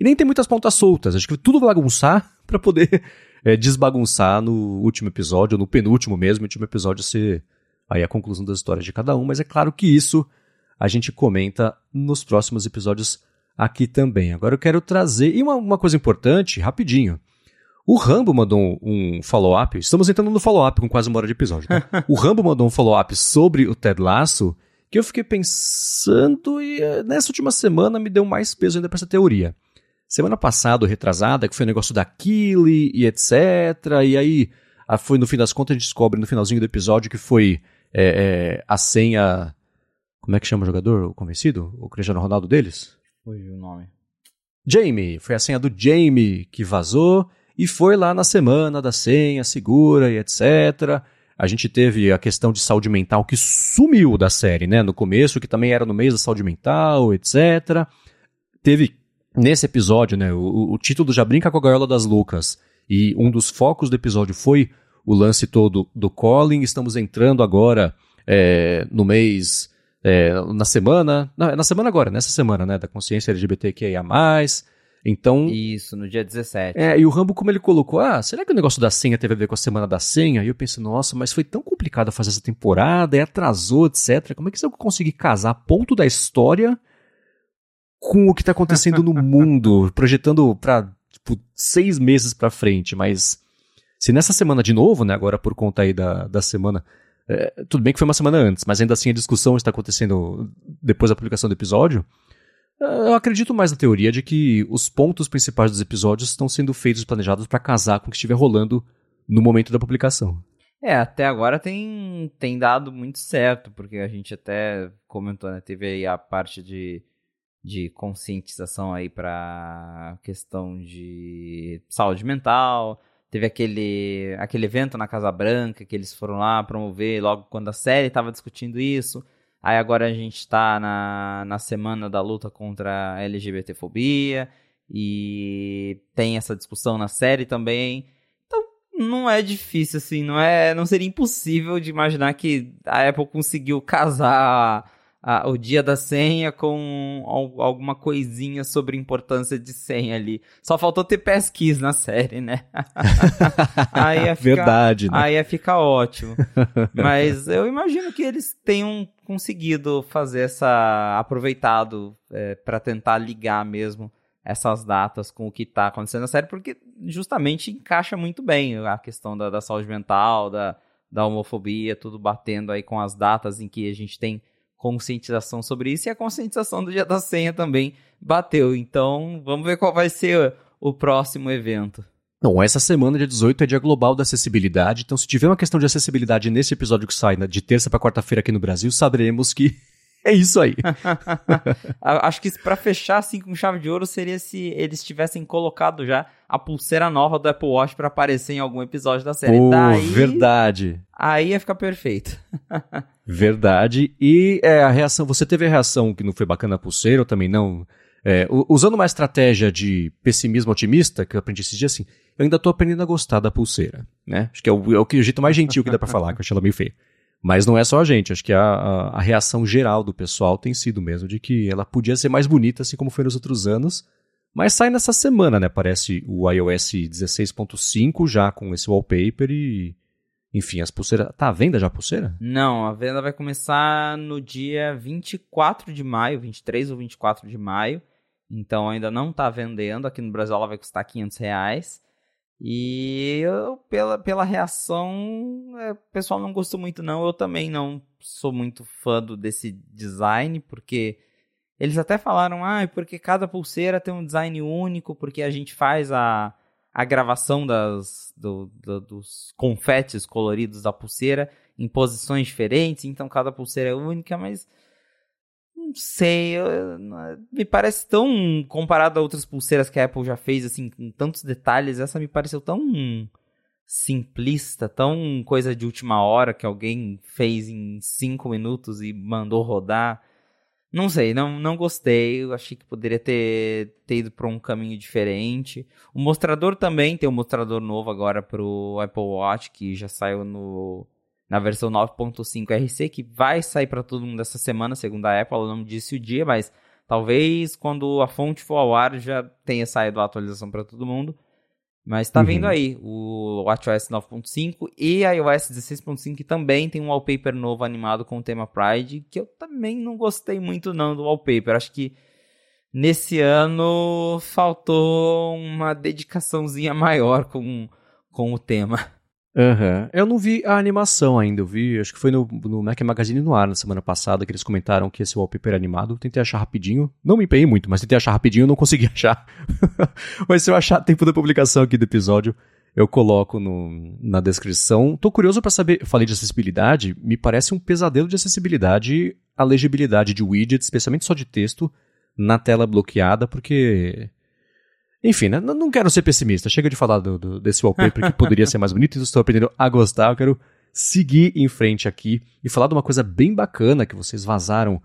E nem tem muitas pontas soltas. Acho que tudo bagunçar para poder é, desbagunçar no último episódio, no penúltimo mesmo, o último episódio ser aí a conclusão das histórias de cada um. Mas é claro que isso a gente comenta nos próximos episódios aqui também. Agora eu quero trazer. E uma, uma coisa importante, rapidinho. O Rambo mandou um follow-up. Estamos entrando no follow-up com quase uma hora de episódio. Tá? o Rambo mandou um follow-up sobre o Ted Lasso que eu fiquei pensando e eh, nessa última semana me deu mais peso ainda para essa teoria. semana passada, retrasada, que foi o negócio da Kili e etc. E aí, foi no fim das contas, a gente descobre no finalzinho do episódio que foi é, é, a senha. Como é que chama o jogador? O convencido? O Cristiano Ronaldo deles? Foi o nome. Jamie. Foi a senha do Jamie que vazou e foi lá na semana da senha segura e etc. A gente teve a questão de saúde mental que sumiu da série, né? No começo, que também era no mês da saúde mental, etc. Teve nesse episódio, né? O, o título já brinca com a gaiola das Lucas. E um dos focos do episódio foi o lance todo do Colin. Estamos entrando agora é, no mês. É, na semana. Na, na semana agora, nessa semana, né? Da consciência LGBTQIA. Então. Isso, no dia 17. É, e o Rambo, como ele colocou, ah, será que o negócio da senha teve a ver com a semana da senha? E eu pensei, nossa, mas foi tão complicado fazer essa temporada, e atrasou, etc. Como é que você conseguir casar ponto da história com o que tá acontecendo no mundo, projetando pra, tipo, seis meses pra frente? Mas se nessa semana de novo, né, agora por conta aí da, da semana. É, tudo bem que foi uma semana antes, mas ainda assim a discussão está acontecendo depois da publicação do episódio. Eu acredito mais na teoria de que os pontos principais dos episódios estão sendo feitos e planejados para casar com o que estiver rolando no momento da publicação. É, até agora tem, tem dado muito certo, porque a gente até comentou, né? Teve aí a parte de, de conscientização aí para questão de saúde mental. Teve aquele, aquele evento na Casa Branca que eles foram lá promover logo quando a série estava discutindo isso. Aí agora a gente está na, na semana da luta contra a LGBTfobia e tem essa discussão na série também. Então não é difícil assim, não é, não seria impossível de imaginar que a Apple conseguiu casar a, o dia da senha com alguma coisinha sobre importância de senha ali. Só faltou ter pesquisa na série, né? aí ia ficar, Verdade, né? Aí ia ficar ótimo. Mas eu imagino que eles tenham conseguido fazer essa. aproveitado é, para tentar ligar mesmo essas datas com o que está acontecendo na série, porque justamente encaixa muito bem a questão da, da saúde mental, da, da homofobia, tudo batendo aí com as datas em que a gente tem conscientização sobre isso e a conscientização do Dia da Senha também bateu. Então, vamos ver qual vai ser o próximo evento. Não, essa semana, dia 18, é dia global da acessibilidade. Então, se tiver uma questão de acessibilidade nesse episódio que sai de terça para quarta-feira aqui no Brasil, saberemos que é isso aí. Acho que para fechar assim com chave de ouro seria se eles tivessem colocado já a pulseira nova do Apple Watch para aparecer em algum episódio da série. Oh, Daí, verdade. Aí ia ficar perfeito. verdade. E é, a reação, você teve a reação que não foi bacana a pulseira, ou também não? É, usando uma estratégia de pessimismo otimista, que eu aprendi esses dias assim, eu ainda tô aprendendo a gostar da pulseira, né? Acho que é o, é o jeito mais gentil que dá para falar, que eu achei ela meio feia. Mas não é só a gente, acho que a, a, a, reação geral do pessoal tem sido mesmo de que ela podia ser mais bonita, assim como foi nos outros anos. Mas sai nessa semana, né? Parece o iOS 16.5 já com esse wallpaper e. Enfim, as pulseiras. Tá à venda já a pulseira? Não, a venda vai começar no dia 24 de maio, 23 ou 24 de maio. Então ainda não está vendendo. Aqui no Brasil ela vai custar 500 reais. E eu, pela, pela reação, é, o pessoal não gostou muito, não. Eu também não sou muito fã do, desse design, porque eles até falaram, ah, porque cada pulseira tem um design único, porque a gente faz a, a gravação das, do, do, dos confetes coloridos da pulseira em posições diferentes, então cada pulseira é única, mas não sei, eu, me parece tão comparado a outras pulseiras que a Apple já fez, assim, com tantos detalhes, essa me pareceu tão simplista, tão coisa de última hora que alguém fez em cinco minutos e mandou rodar. Não sei, não, não gostei. Eu achei que poderia ter, ter ido para um caminho diferente. O mostrador também tem um mostrador novo agora para o Apple Watch, que já saiu no na versão 9.5 RC, que vai sair para todo mundo essa semana, segundo a Apple, ela não disse o dia, mas talvez quando a fonte for ao ar já tenha saído a atualização para todo mundo. Mas está uhum. vindo aí o WatchOS 9.5 e a iOS 16.5 que também tem um wallpaper novo animado com o tema Pride, que eu também não gostei muito não do wallpaper. Acho que nesse ano faltou uma dedicaçãozinha maior com, com o tema. Uhum. Eu não vi a animação ainda, eu vi, acho que foi no, no Mac Magazine no ar na semana passada que eles comentaram que esse wallpaper animado. Tentei achar rapidinho, não me empenhei muito, mas tentei achar rapidinho, não consegui achar. mas se eu achar tempo da publicação aqui do episódio, eu coloco no, na descrição. Tô curioso para saber, falei de acessibilidade, me parece um pesadelo de acessibilidade a legibilidade de widgets, especialmente só de texto, na tela bloqueada, porque enfim, né? Não quero ser pessimista. Chega de falar do, do, desse wallpaper que poderia ser mais bonito. Estou aprendendo a gostar. Eu quero seguir em frente aqui e falar de uma coisa bem bacana que vocês vazaram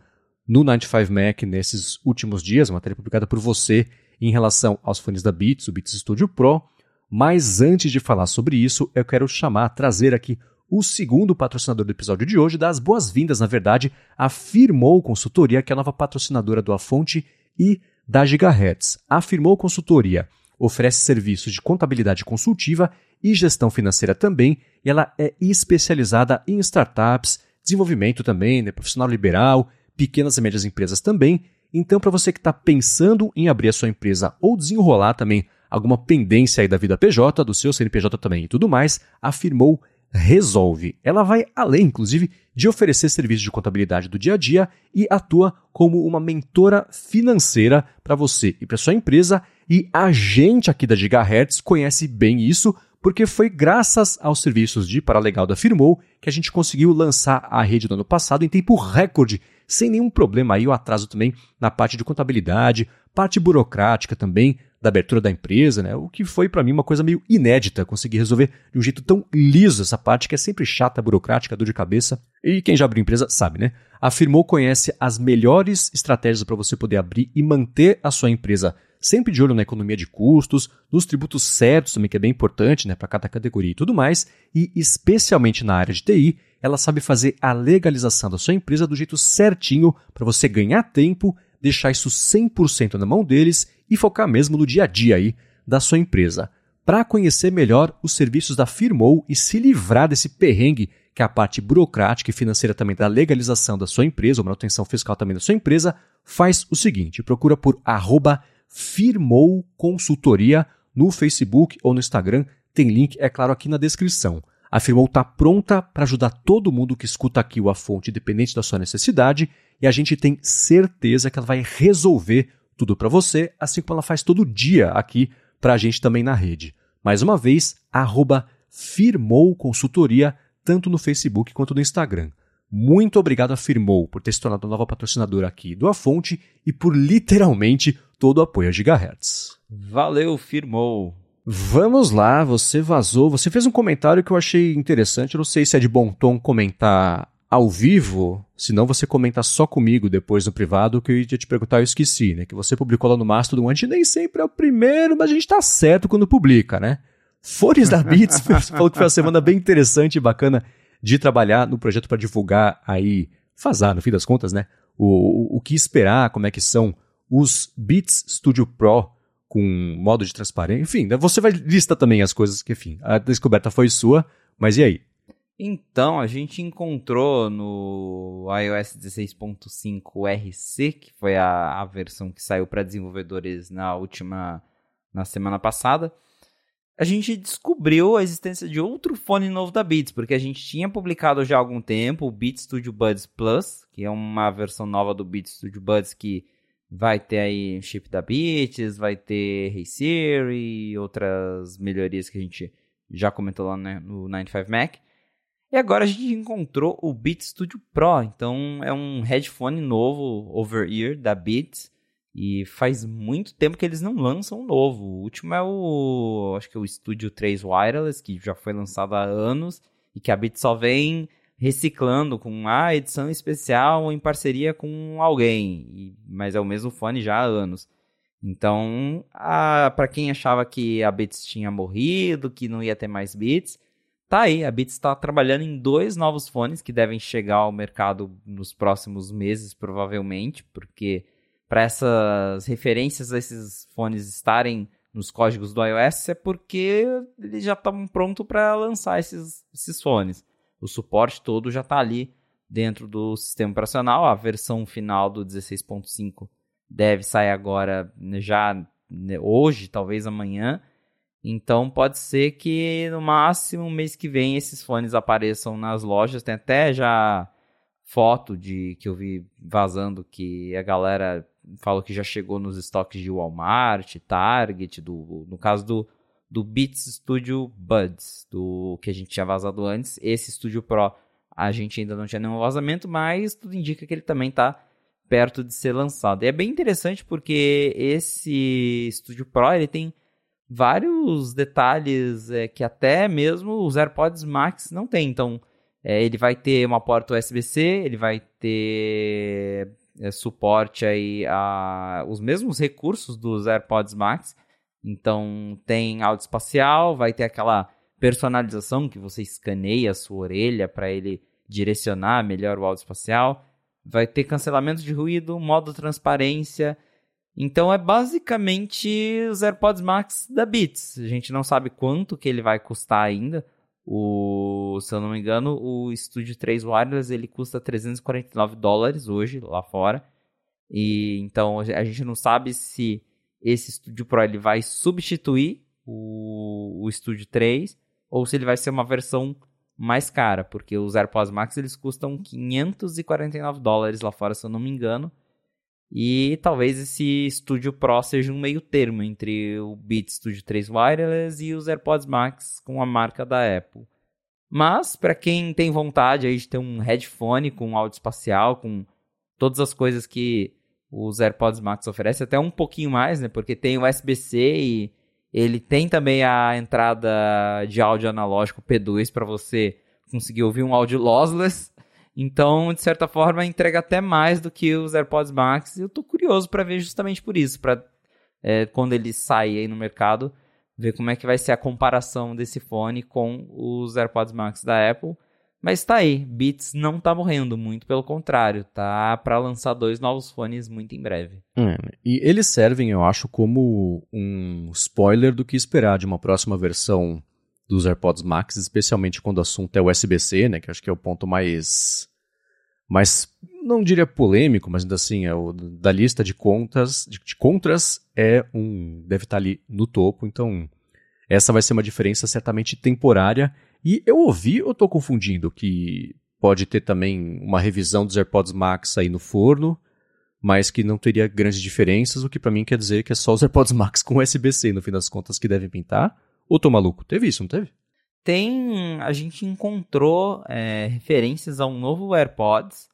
no 95 Mac nesses últimos dias, uma matéria publicada por você em relação aos fones da Beats, o Beats Studio Pro. Mas antes de falar sobre isso, eu quero chamar, trazer aqui o segundo patrocinador do episódio de hoje, das boas-vindas, na verdade, a Firmou Consultoria, que é a nova patrocinadora do A Fonte e da Gigahertz. Afirmou consultoria. Oferece serviços de contabilidade consultiva e gestão financeira também, e ela é especializada em startups, desenvolvimento também, né, profissional liberal, pequenas e médias empresas também. Então, para você que está pensando em abrir a sua empresa ou desenrolar também alguma pendência aí da vida PJ, do seu CNPJ também e tudo mais, afirmou resolve. Ela vai além, inclusive, de oferecer serviços de contabilidade do dia a dia e atua como uma mentora financeira para você e para sua empresa. E a gente aqui da Gigahertz conhece bem isso, porque foi graças aos serviços de Paralegal da Firmou que a gente conseguiu lançar a rede no ano passado em tempo recorde, sem nenhum problema aí, o atraso também na parte de contabilidade, parte burocrática também, da abertura da empresa, né? O que foi para mim uma coisa meio inédita, conseguir resolver de um jeito tão liso essa parte que é sempre chata, burocrática, dor de cabeça. E quem já abriu empresa sabe, né? Afirmou conhece as melhores estratégias para você poder abrir e manter a sua empresa sempre de olho na economia de custos, nos tributos certos também, que é bem importante né, para cada categoria e tudo mais, e especialmente na área de TI, ela sabe fazer a legalização da sua empresa do jeito certinho para você ganhar tempo, deixar isso 100% na mão deles e focar mesmo no dia a dia aí da sua empresa. Para conhecer melhor os serviços da Firmou e se livrar desse perrengue que é a parte burocrática e financeira também da legalização da sua empresa, ou manutenção fiscal também da sua empresa, faz o seguinte, procura por arroba Firmou Consultoria no Facebook ou no Instagram, tem link, é claro, aqui na descrição. A Firmou está pronta para ajudar todo mundo que escuta aqui o A Fonte, independente da sua necessidade, e a gente tem certeza que ela vai resolver tudo para você, assim como ela faz todo dia aqui para a gente também na rede. Mais uma vez, arroba Firmou Consultoria, tanto no Facebook quanto no Instagram. Muito obrigado a Firmou por ter se tornado nova patrocinadora aqui do A Fonte e por literalmente todo o apoio a Gigahertz. Valeu, Firmou! Vamos lá, você vazou, você fez um comentário que eu achei interessante, eu não sei se é de bom tom comentar ao vivo, senão você comenta só comigo depois no privado, que eu ia te perguntar, eu esqueci, né? Que você publicou lá no Mastodon, a gente nem sempre é o primeiro, mas a gente tá certo quando publica, né? Fones da Beats, falou que foi uma semana bem interessante e bacana de trabalhar no projeto para divulgar aí, fazar, no fim das contas, né? O, o, o que esperar, como é que são os Beats Studio Pro com modo de transparência, enfim, né? você vai listar também as coisas que, enfim, a descoberta foi sua, mas e aí? Então, a gente encontrou no iOS 16.5 RC, que foi a, a versão que saiu para desenvolvedores na última na semana passada, a gente descobriu a existência de outro fone novo da Beats, porque a gente tinha publicado já há algum tempo o Beats Studio Buds Plus, que é uma versão nova do Beats Studio Buds que vai ter aí chip da Beats, vai ter Hey Siri, outras melhorias que a gente já comentou lá né, no 95 Mac. E agora a gente encontrou o Beats Studio Pro, então é um headphone novo over-ear da Beats. E faz muito tempo que eles não lançam um novo. O último é o. Acho que é o Studio 3 Wireless, que já foi lançado há anos. E que a Beats só vem reciclando com a ah, edição especial em parceria com alguém. Mas é o mesmo fone já há anos. Então, para quem achava que a Beats tinha morrido, que não ia ter mais Beats, Tá aí, a Beats está trabalhando em dois novos fones que devem chegar ao mercado nos próximos meses, provavelmente, porque para essas referências a esses fones estarem nos códigos do iOS é porque eles já estão prontos para lançar esses, esses fones. O suporte todo já está ali dentro do sistema operacional. A versão final do 16.5 deve sair agora, né, já né, hoje, talvez amanhã. Então pode ser que no máximo mês que vem esses fones apareçam nas lojas. Tem até já foto de que eu vi vazando que a galera falou que já chegou nos estoques de Walmart, Target, do, no caso do, do Beats Studio Buds, do que a gente tinha vazado antes. Esse Studio Pro a gente ainda não tinha nenhum vazamento, mas tudo indica que ele também está perto de ser lançado. E é bem interessante porque esse Studio Pro ele tem vários detalhes é, que até mesmo os AirPods Max não tem. Então, é, ele vai ter uma porta USB-C, ele vai ter é, suporte aí a os mesmos recursos dos AirPods Max. Então, tem áudio espacial, vai ter aquela personalização que você escaneia a sua orelha para ele direcionar melhor o áudio espacial. Vai ter cancelamento de ruído, modo transparência, então é basicamente os AirPods Max da Beats. A gente não sabe quanto que ele vai custar ainda. O, se eu não me engano, o Studio 3 Wireless ele custa 349 dólares hoje lá fora. E então a gente não sabe se esse Studio Pro ele vai substituir o, o Studio 3 ou se ele vai ser uma versão mais cara, porque os AirPods Max eles custam 549 dólares lá fora, se eu não me engano. E talvez esse Studio Pro seja um meio termo entre o Beats Studio 3 Wireless e os AirPods Max com a marca da Apple. Mas, para quem tem vontade aí de ter um headphone com áudio espacial, com todas as coisas que os AirPods Max oferecem, até um pouquinho mais, né? Porque tem USB-C e ele tem também a entrada de áudio analógico P2 para você conseguir ouvir um áudio lossless. Então, de certa forma, entrega até mais do que os AirPods Max. E eu tô curioso para ver justamente por isso, para é, quando ele sair aí no mercado, ver como é que vai ser a comparação desse fone com os AirPods Max da Apple. Mas tá aí, Beats não tá morrendo, muito pelo contrário, tá para lançar dois novos fones muito em breve. É, e eles servem, eu acho, como um spoiler do que esperar de uma próxima versão dos AirPods Max, especialmente quando o assunto é USB-C, né, que acho que é o ponto mais mais não diria polêmico, mas ainda assim é o da lista de contas, de, de contras é um deve estar ali no topo, então essa vai ser uma diferença certamente temporária. E eu ouvi, ou estou confundindo, que pode ter também uma revisão dos AirPods Max aí no forno, mas que não teria grandes diferenças, o que para mim quer dizer que é só os AirPods Max com USB-C no fim das contas que devem pintar. Ou tô maluco? Teve isso, não teve? Tem. A gente encontrou é, referências a um novo AirPods.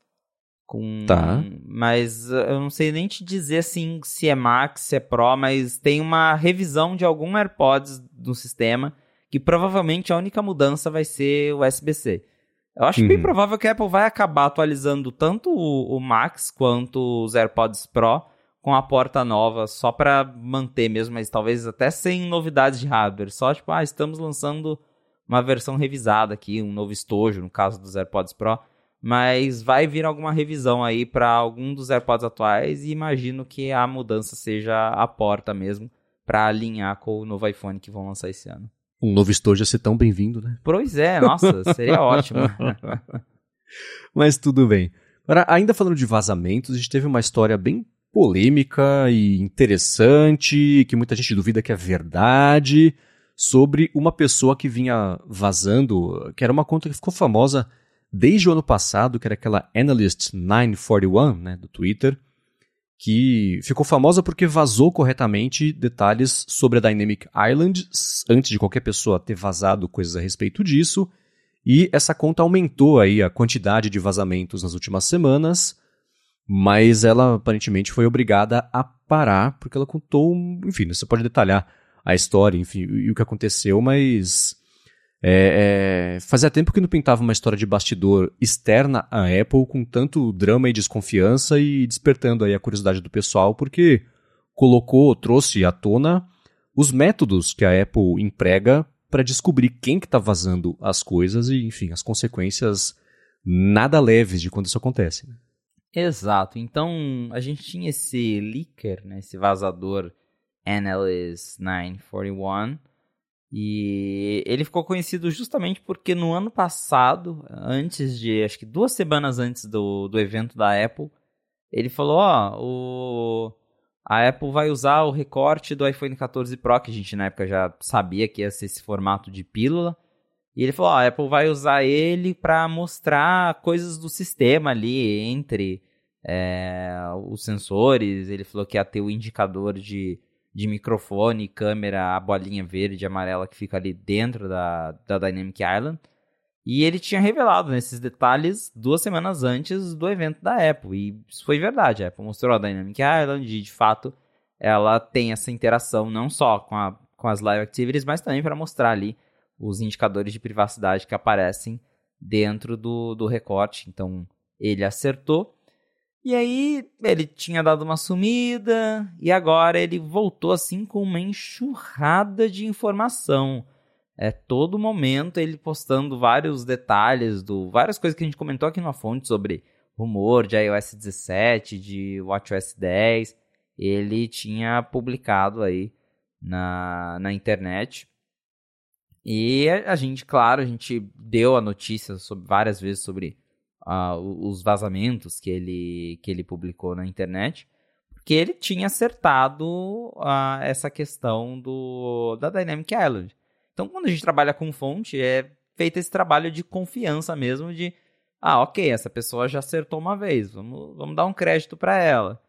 Com, tá. Mas eu não sei nem te dizer assim se é Max, se é Pro, mas tem uma revisão de algum AirPods no sistema que provavelmente a única mudança vai ser o USB-C. Eu acho uhum. bem provável que a Apple vai acabar atualizando tanto o, o Max quanto os AirPods Pro com a porta nova só para manter mesmo, mas talvez até sem novidades de hardware. Só tipo, ah, estamos lançando uma versão revisada aqui, um novo estojo, no caso dos AirPods Pro. Mas vai vir alguma revisão aí para algum dos AirPods atuais e imagino que a mudança seja a porta mesmo para alinhar com o novo iPhone que vão lançar esse ano. Um novo estojo a ser tão bem-vindo, né? Pois é, nossa, seria ótimo. Mas tudo bem. Agora, ainda falando de vazamentos, a gente teve uma história bem polêmica e interessante, que muita gente duvida que é verdade, sobre uma pessoa que vinha vazando, que era uma conta que ficou famosa desde o ano passado, que era aquela Analyst 941, né, do Twitter, que ficou famosa porque vazou corretamente detalhes sobre a Dynamic Island antes de qualquer pessoa ter vazado coisas a respeito disso. E essa conta aumentou aí a quantidade de vazamentos nas últimas semanas, mas ela aparentemente foi obrigada a parar, porque ela contou, enfim, você pode detalhar a história, enfim, e o que aconteceu, mas é, é, fazia tempo que não pintava uma história de bastidor externa à Apple com tanto drama e desconfiança e despertando aí a curiosidade do pessoal, porque colocou, trouxe à tona os métodos que a Apple emprega para descobrir quem que está vazando as coisas e, enfim, as consequências nada leves de quando isso acontece. Né? Exato. Então, a gente tinha esse leaker, né, esse vazador Analyst 941, e ele ficou conhecido justamente porque no ano passado, antes de, acho que duas semanas antes do, do evento da Apple, ele falou, ó, oh, a Apple vai usar o recorte do iPhone 14 Pro, que a gente na época já sabia que ia ser esse formato de pílula. E ele falou: ó, a Apple vai usar ele para mostrar coisas do sistema ali entre é, os sensores. Ele falou que ia ter o indicador de, de microfone, câmera, a bolinha verde e amarela que fica ali dentro da, da Dynamic Island. E ele tinha revelado nesses detalhes duas semanas antes do evento da Apple. E isso foi verdade. A Apple mostrou a Dynamic Island e, de fato, ela tem essa interação não só com, a, com as live activities, mas também para mostrar ali os indicadores de privacidade que aparecem dentro do, do recorte. Então, ele acertou. E aí, ele tinha dado uma sumida e agora ele voltou assim com uma enxurrada de informação é todo momento ele postando vários detalhes do várias coisas que a gente comentou aqui na fonte sobre rumor de iOS 17, de WatchOS 10. Ele tinha publicado aí na, na internet. E a, gente, claro, a gente deu a notícia sobre, várias vezes sobre os vazamentos que ele, que ele publicou na internet, porque ele tinha acertado essa questão do, da Dynamic Island. Então, quando a gente trabalha com fonte, é feito esse trabalho de confiança mesmo, de, ah, ok, essa pessoa já acertou uma vez, vamos, vamos dar um crédito para ela.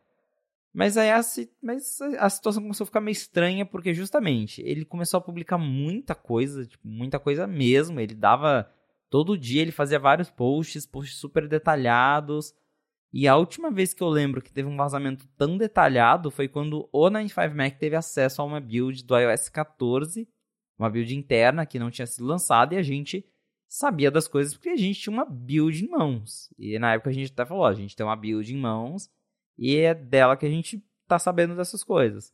Mas aí a, mas a situação começou a ficar meio estranha, porque justamente ele começou a publicar muita coisa, tipo, muita coisa mesmo. Ele dava. Todo dia ele fazia vários posts, posts super detalhados. E a última vez que eu lembro que teve um vazamento tão detalhado foi quando o 95Mac teve acesso a uma build do iOS 14 uma build interna que não tinha sido lançada e a gente sabia das coisas porque a gente tinha uma build em mãos. E na época a gente até falou, a gente tem uma build em mãos e é dela que a gente tá sabendo dessas coisas.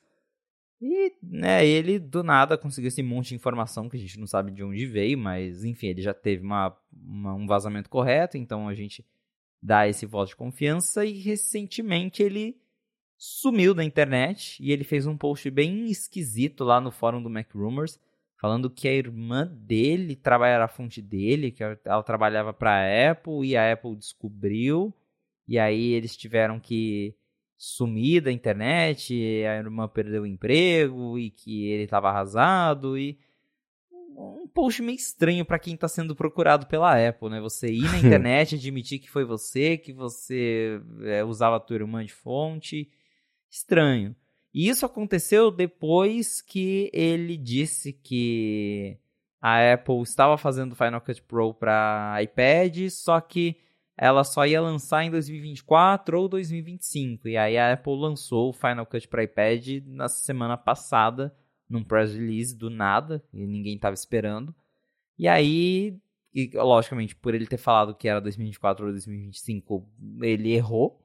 E, né, ele do nada conseguiu esse monte de informação que a gente não sabe de onde veio, mas enfim, ele já teve uma, uma, um vazamento correto, então a gente dá esse voto de confiança e recentemente ele sumiu da internet e ele fez um post bem esquisito lá no fórum do Mac Rumors falando que a irmã dele trabalhava a fonte dele, que ela trabalhava para a Apple e a Apple descobriu, e aí eles tiveram que sumir da internet, a irmã perdeu o emprego e que ele estava arrasado e um post meio estranho para quem está sendo procurado pela Apple, né? Você ir na internet, admitir que foi você, que você é, usava a tua irmã de fonte, estranho. E isso aconteceu depois que ele disse que a Apple estava fazendo o Final Cut Pro para iPad, só que ela só ia lançar em 2024 ou 2025. E aí a Apple lançou o Final Cut para iPad na semana passada, num press release do nada, e ninguém estava esperando. E aí, e, logicamente, por ele ter falado que era 2024 ou 2025, ele errou.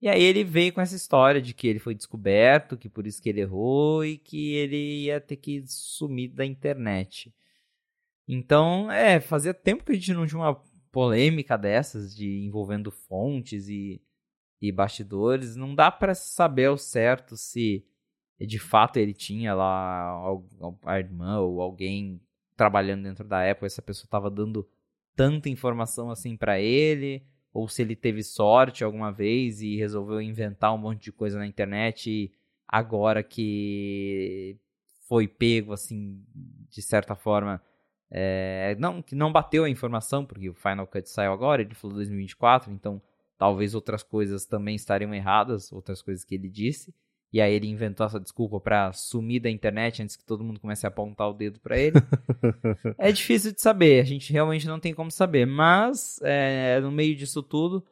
E aí ele veio com essa história de que ele foi descoberto, que por isso que ele errou e que ele ia ter que sumir da internet. Então, é, fazia tempo que a gente não tinha uma polêmica dessas de envolvendo fontes e, e bastidores. Não dá para saber ao certo se de fato ele tinha lá a irmã ou alguém trabalhando dentro da Apple, essa pessoa estava dando tanta informação assim para ele ou se ele teve sorte alguma vez e resolveu inventar um monte de coisa na internet e agora que foi pego assim de certa forma é, não que não bateu a informação porque o Final Cut saiu agora ele falou 2024 então talvez outras coisas também estariam erradas outras coisas que ele disse e aí ele inventou essa desculpa para sumir da internet antes que todo mundo comece a apontar o dedo para ele. é difícil de saber, a gente realmente não tem como saber. Mas, é, no meio disso tudo,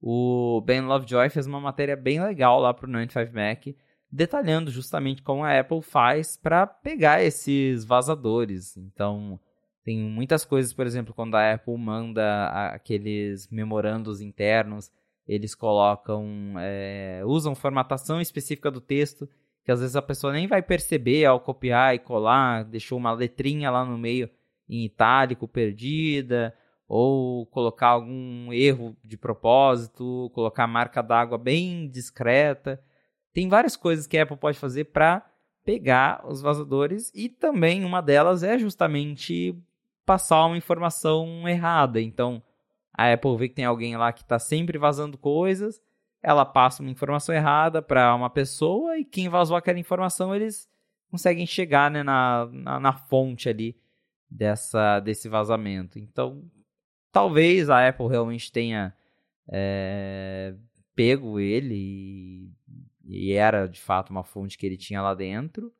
o Ben Lovejoy fez uma matéria bem legal lá pro 95Mac, detalhando justamente como a Apple faz para pegar esses vazadores. Então, tem muitas coisas, por exemplo, quando a Apple manda aqueles memorandos internos eles colocam, é, usam formatação específica do texto, que às vezes a pessoa nem vai perceber ao copiar e colar, deixou uma letrinha lá no meio em itálico perdida, ou colocar algum erro de propósito, colocar marca d'água bem discreta. Tem várias coisas que a Apple pode fazer para pegar os vazadores e também uma delas é justamente passar uma informação errada. Então, a Apple vê que tem alguém lá que está sempre vazando coisas, ela passa uma informação errada para uma pessoa e quem vazou aquela informação eles conseguem chegar né, na, na, na, fonte ali dessa, desse vazamento. Então, talvez a Apple realmente tenha é, pego ele e, e, era de fato uma fonte que ele tinha lá dentro.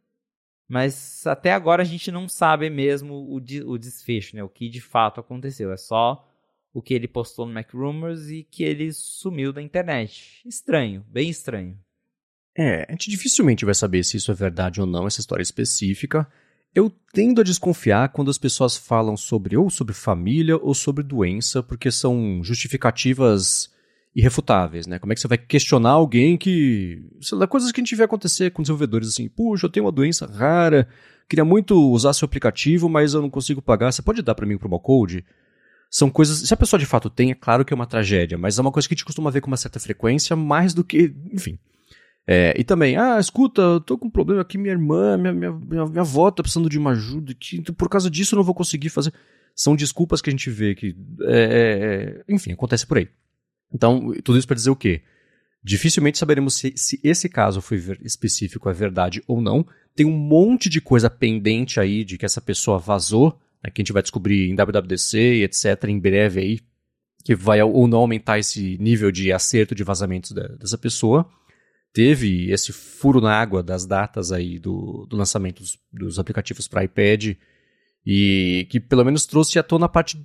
Mas até agora a gente não sabe mesmo o, o desfecho, né? O que de fato aconteceu. É só o que ele postou no Mac Rumors e que ele sumiu da internet. Estranho, bem estranho. É, a gente dificilmente vai saber se isso é verdade ou não, essa história específica. Eu tendo a desconfiar quando as pessoas falam sobre ou sobre família ou sobre doença, porque são justificativas irrefutáveis, né? Como é que você vai questionar alguém que. Sei lá, coisas que a gente vê acontecer com desenvolvedores assim, puxa, eu tenho uma doença rara, queria muito usar seu aplicativo, mas eu não consigo pagar. Você pode dar para mim o promo code? são coisas. Se a pessoa de fato tem, é claro que é uma tragédia, mas é uma coisa que a gente costuma ver com uma certa frequência, mais do que. Enfim. É, e também, ah, escuta, eu tô com um problema aqui, minha irmã, minha, minha, minha, minha avó tá precisando de uma ajuda, então, por causa disso eu não vou conseguir fazer. São desculpas que a gente vê que. É, é, é enfim, acontece por aí. Então, tudo isso para dizer o quê? Dificilmente saberemos se, se esse caso foi específico, é verdade ou não. Tem um monte de coisa pendente aí de que essa pessoa vazou né, que a gente vai descobrir em WWDC etc. em breve aí, que vai ou não aumentar esse nível de acerto de vazamentos dessa pessoa. Teve esse furo na água das datas aí do, do lançamento dos, dos aplicativos para iPad e que pelo menos trouxe à tona a parte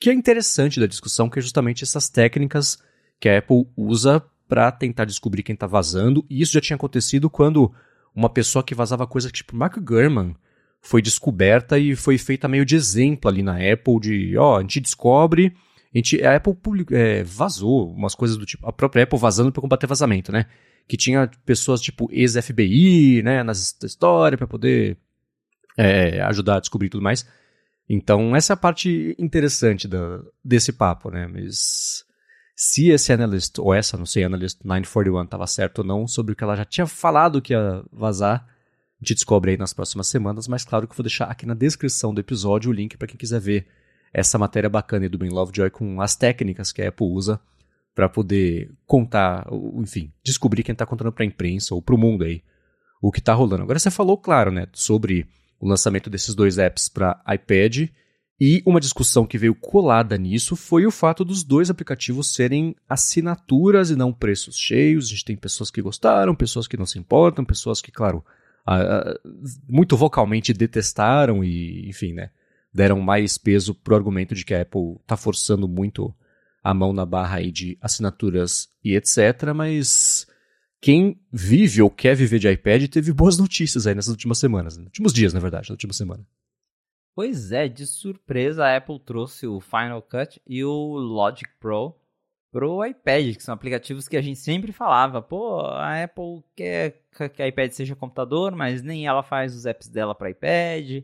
que é interessante da discussão, que é justamente essas técnicas que a Apple usa para tentar descobrir quem está vazando. E isso já tinha acontecido quando uma pessoa que vazava coisas tipo Mark Gurman foi descoberta e foi feita meio de exemplo ali na Apple de, ó, a gente descobre, a, gente, a Apple public, é, vazou umas coisas do tipo, a própria Apple vazando para combater vazamento, né? Que tinha pessoas tipo ex-FBI, né, nas história para poder é, ajudar a descobrir tudo mais. Então, essa é a parte interessante da, desse papo, né? Mas se esse analyst, ou essa, não sei, analyst 941 estava certo ou não, sobre o que ela já tinha falado que ia vazar, a gente descobre aí nas próximas semanas, mas claro que eu vou deixar aqui na descrição do episódio o link para quem quiser ver essa matéria bacana do Ben Lovejoy com as técnicas que a Apple usa para poder contar, enfim, descobrir quem está contando para a imprensa ou para o mundo aí o que está rolando. Agora você falou, claro, né, sobre o lançamento desses dois apps para iPad e uma discussão que veio colada nisso foi o fato dos dois aplicativos serem assinaturas e não preços cheios. A gente tem pessoas que gostaram, pessoas que não se importam, pessoas que, claro, muito vocalmente detestaram e, enfim, né, deram mais peso pro argumento de que a Apple tá forçando muito a mão na barra aí de assinaturas e etc, mas quem vive ou quer viver de iPad teve boas notícias aí nessas últimas semanas, né? últimos dias, na verdade, na última semana. Pois é, de surpresa a Apple trouxe o Final Cut e o Logic Pro pro iPad, que são aplicativos que a gente sempre falava, pô, a Apple quer que a iPad seja computador, mas nem ela faz os apps dela para iPad.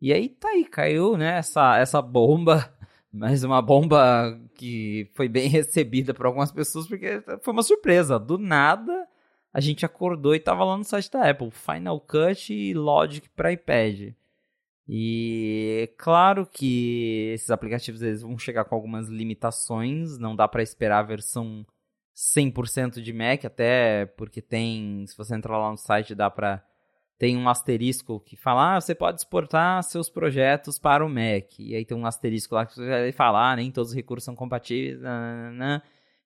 E aí tá aí, caiu, né, essa, essa bomba, mais uma bomba que foi bem recebida por algumas pessoas, porque foi uma surpresa, do nada a gente acordou e tava lá no site da Apple, Final Cut e Logic para iPad. E claro que esses aplicativos eles vão chegar com algumas limitações, não dá para esperar a versão 100% de Mac, até porque tem, se você entrar lá no site, dá para tem um asterisco que fala, ah, você pode exportar seus projetos para o Mac. E aí tem um asterisco lá que você vai falar, ah, nem todos os recursos são compatíveis,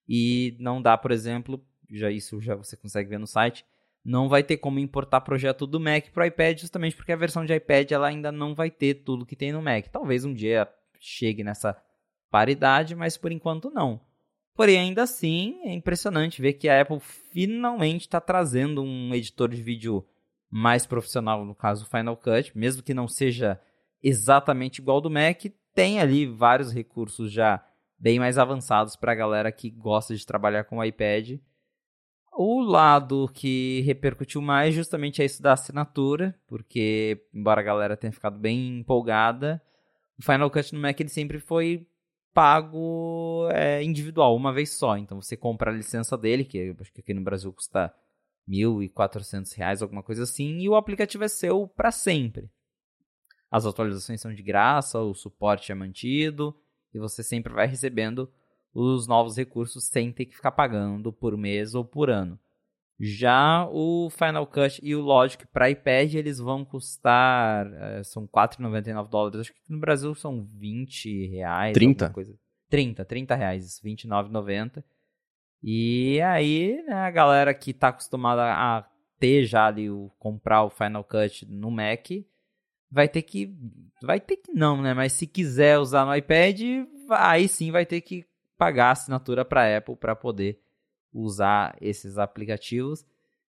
e não dá, por exemplo, já isso já você consegue ver no site, não vai ter como importar projeto do Mac para o iPad, justamente porque a versão de iPad ela ainda não vai ter tudo que tem no Mac. Talvez um dia chegue nessa paridade, mas por enquanto não. Porém, ainda assim, é impressionante ver que a Apple finalmente está trazendo um editor de vídeo mais profissional, no caso o Final Cut, mesmo que não seja exatamente igual ao do Mac, tem ali vários recursos já bem mais avançados para a galera que gosta de trabalhar com o iPad o lado que repercutiu mais justamente é isso da assinatura, porque embora a galera tenha ficado bem empolgada, o Final Cut no Mac ele sempre foi pago é, individual, uma vez só. Então você compra a licença dele, que acho que aqui no Brasil custa R$ 1.400, alguma coisa assim, e o aplicativo é seu para sempre. As atualizações são de graça, o suporte é mantido, e você sempre vai recebendo os novos recursos sem ter que ficar pagando por mês ou por ano. Já o Final Cut e o Logic para iPad, eles vão custar, é, são 4,99 dólares, acho que no Brasil são 20 reais. 30? Coisa. 30, 30 reais, 29,90. E aí, né, a galera que está acostumada a ter já ali, o, comprar o Final Cut no Mac, vai ter que, vai ter que não, né, mas se quiser usar no iPad, aí sim vai ter que pagar assinatura para Apple para poder usar esses aplicativos.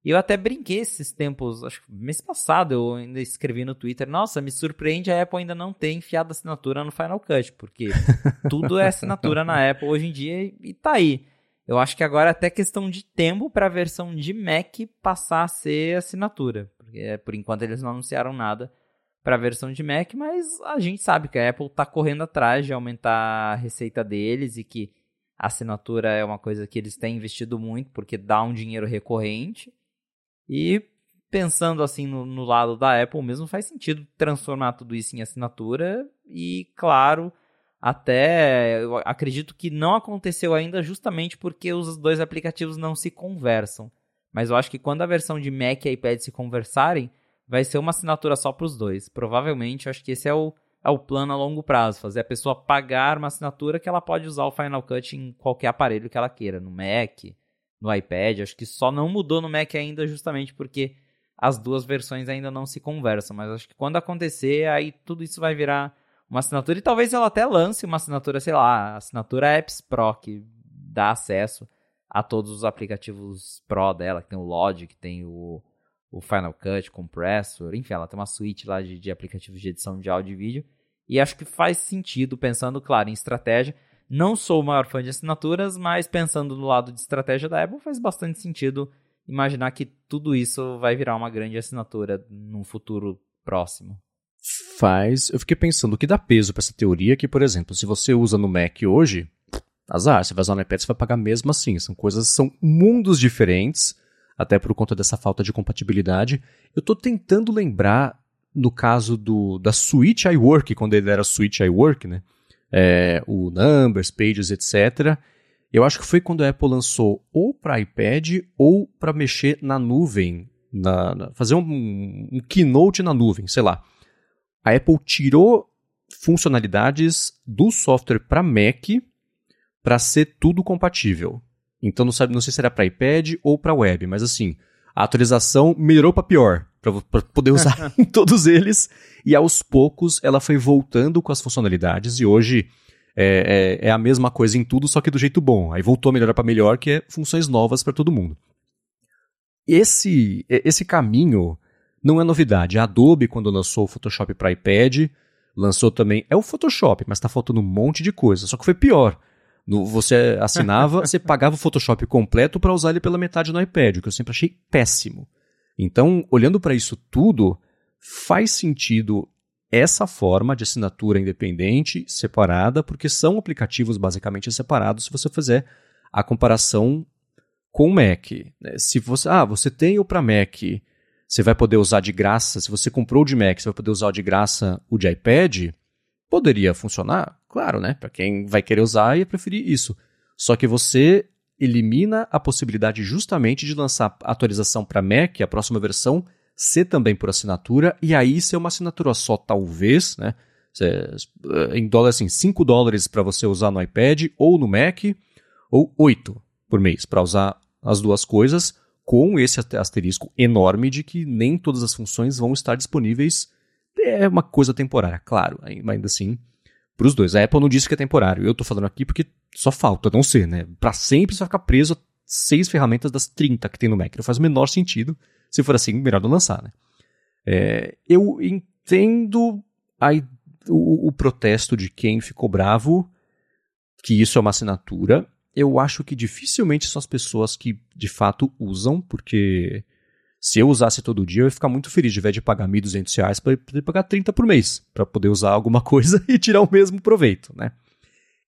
E eu até brinquei esses tempos, acho que mês passado eu ainda escrevi no Twitter, nossa, me surpreende a Apple ainda não ter enfiado assinatura no Final Cut, porque tudo é assinatura na Apple hoje em dia e tá aí. Eu acho que agora é até questão de tempo para a versão de Mac passar a ser assinatura, porque por enquanto eles não anunciaram nada para a versão de Mac, mas a gente sabe que a Apple está correndo atrás de aumentar a receita deles e que a assinatura é uma coisa que eles têm investido muito, porque dá um dinheiro recorrente. E pensando assim no, no, lado da Apple mesmo, faz sentido transformar tudo isso em assinatura. E claro, até eu acredito que não aconteceu ainda justamente porque os dois aplicativos não se conversam. Mas eu acho que quando a versão de Mac e iPad se conversarem, vai ser uma assinatura só para os dois. Provavelmente, acho que esse é o é o plano a longo prazo, fazer a pessoa pagar uma assinatura que ela pode usar o Final Cut em qualquer aparelho que ela queira, no Mac, no iPad. Acho que só não mudou no Mac ainda justamente porque as duas versões ainda não se conversam, mas acho que quando acontecer, aí tudo isso vai virar uma assinatura e talvez ela até lance uma assinatura, sei lá, assinatura Apps Pro que dá acesso a todos os aplicativos Pro dela, que tem o Logic, tem o o Final Cut, Compressor, enfim, ela tem uma suite lá de, de aplicativos de edição de áudio e vídeo. E acho que faz sentido, pensando, claro, em estratégia. Não sou o maior fã de assinaturas, mas pensando no lado de estratégia da Apple, faz bastante sentido imaginar que tudo isso vai virar uma grande assinatura num futuro próximo. Faz. Eu fiquei pensando o que dá peso para essa teoria que, por exemplo, se você usa no Mac hoje, azar, você vai usar no iPad, você vai pagar mesmo assim. São coisas, são mundos diferentes até por conta dessa falta de compatibilidade. Eu estou tentando lembrar, no caso do, da Switch iWork, quando ele era Switch iWork, né? É, o Numbers, Pages, etc. Eu acho que foi quando a Apple lançou ou para iPad ou para mexer na nuvem, na, na fazer um, um keynote na nuvem, sei lá. A Apple tirou funcionalidades do software para Mac para ser tudo compatível. Então não, sabe, não sei se era para iPad ou para web, mas assim, a atualização melhorou para pior, para poder usar em todos eles. E aos poucos ela foi voltando com as funcionalidades e hoje é, é, é a mesma coisa em tudo, só que do jeito bom. Aí voltou a melhorar para melhor, que é funções novas para todo mundo. Esse, esse caminho não é novidade. A Adobe, quando lançou o Photoshop para iPad, lançou também. É o Photoshop, mas está faltando um monte de coisa. Só que foi pior. No, você assinava, você pagava o Photoshop completo para usar ele pela metade no iPad, o que eu sempre achei péssimo. Então, olhando para isso tudo, faz sentido essa forma de assinatura independente, separada, porque são aplicativos basicamente separados se você fizer a comparação com o Mac. Né? Se você, ah, você tem o para Mac, você vai poder usar de graça, se você comprou o de Mac, você vai poder usar de graça o de iPad, Poderia funcionar? Claro, né? Para quem vai querer usar, ia preferir isso. Só que você elimina a possibilidade justamente de lançar a atualização para Mac, a próxima versão, ser também por assinatura, e aí ser uma assinatura só, talvez, né? Eh, em dólar, assim, 5 dólares para você usar no iPad ou no Mac, ou 8 por mês para usar as duas coisas, com esse asterisco enorme de que nem todas as funções vão estar disponíveis é uma coisa temporária, claro, ainda assim, para os dois. A Apple não disse que é temporário. Eu estou falando aqui porque só falta não ser, né? Para sempre você vai ficar preso a seis ferramentas das 30 que tem no Mac. Não faz o menor sentido. Se for assim, melhor não lançar, né? É, eu entendo a, o, o protesto de quem ficou bravo que isso é uma assinatura. Eu acho que dificilmente são as pessoas que de fato usam, porque se eu usasse todo dia, eu ia ficar muito feliz de, invés de pagar 1.200 reais, para poder pagar 30 por mês, para poder usar alguma coisa e tirar o mesmo proveito, né?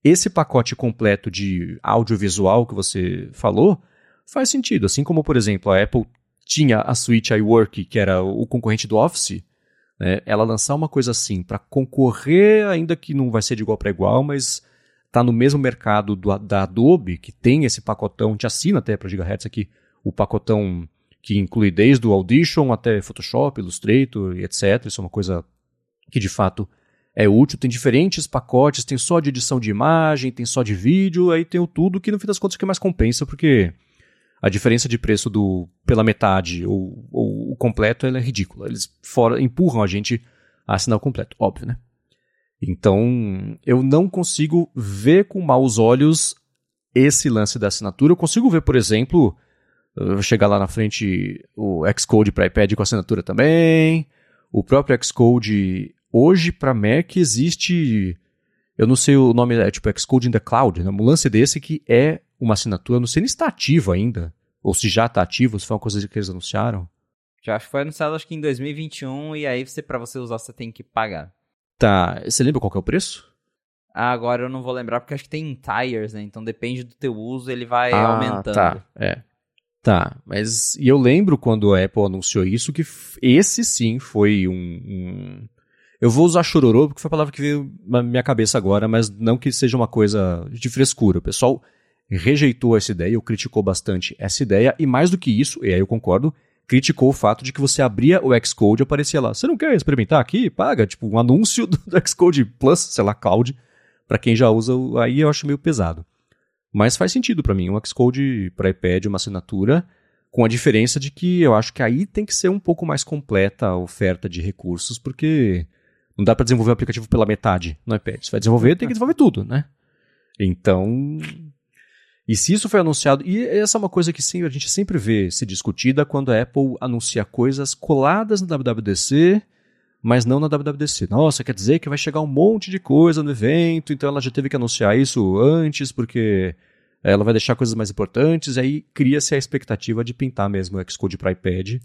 Esse pacote completo de audiovisual que você falou faz sentido. Assim como, por exemplo, a Apple tinha a suite iWork, que era o concorrente do Office, né? ela lançar uma coisa assim para concorrer, ainda que não vai ser de igual para igual, mas está no mesmo mercado do, da Adobe, que tem esse pacotão, te assina até para Gigahertz aqui, o pacotão que inclui desde o Audition até Photoshop, Illustrator e etc. Isso é uma coisa que de fato é útil. Tem diferentes pacotes, tem só de edição de imagem, tem só de vídeo, aí tem o tudo que no fim das contas é que mais compensa, porque a diferença de preço do pela metade ou, ou o completo é ridícula. Eles fora, empurram a gente a assinar o completo, óbvio, né? Então, eu não consigo ver com maus olhos esse lance da assinatura. Eu consigo ver, por exemplo, chegar lá na frente o Xcode para iPad com assinatura também. O próprio Xcode hoje para Mac existe, eu não sei o nome, é tipo Xcode in the Cloud, né? um lance desse que é uma assinatura, não sei nem se está ativo ainda, ou se já está ativo, se foi uma coisa que eles anunciaram. Já foi anunciado acho que em 2021 e aí você para você usar você tem que pagar. Tá, você lembra qual é o preço? Ah, agora eu não vou lembrar porque acho que tem tires, né? Então depende do teu uso, ele vai ah, aumentando. Tá, é. Tá, mas e eu lembro quando a Apple anunciou isso que esse sim foi um, um... Eu vou usar chororô porque foi a palavra que veio na minha cabeça agora, mas não que seja uma coisa de frescura. O pessoal rejeitou essa ideia, ou criticou bastante essa ideia, e mais do que isso, e aí eu concordo, criticou o fato de que você abria o Xcode e aparecia lá. Você não quer experimentar aqui? Paga, tipo, um anúncio do, Xcode Plus, sei lá, Cloud, para quem já usa, aí eu acho meio pesado. Mas faz sentido para mim, um Xcode para iPad, uma assinatura, com a diferença de que eu acho que aí tem que ser um pouco mais completa a oferta de recursos, porque não dá para desenvolver o aplicativo pela metade no iPad. Se vai desenvolver, tem que desenvolver tudo, né? Então, e se isso foi anunciado, e essa é uma coisa que sim, a gente sempre vê se discutida quando a Apple anuncia coisas coladas no WWDC, mas não na WWDC. Nossa, quer dizer que vai chegar um monte de coisa no evento, então ela já teve que anunciar isso antes, porque ela vai deixar coisas mais importantes, e aí cria-se a expectativa de pintar mesmo o Xcode para iPad,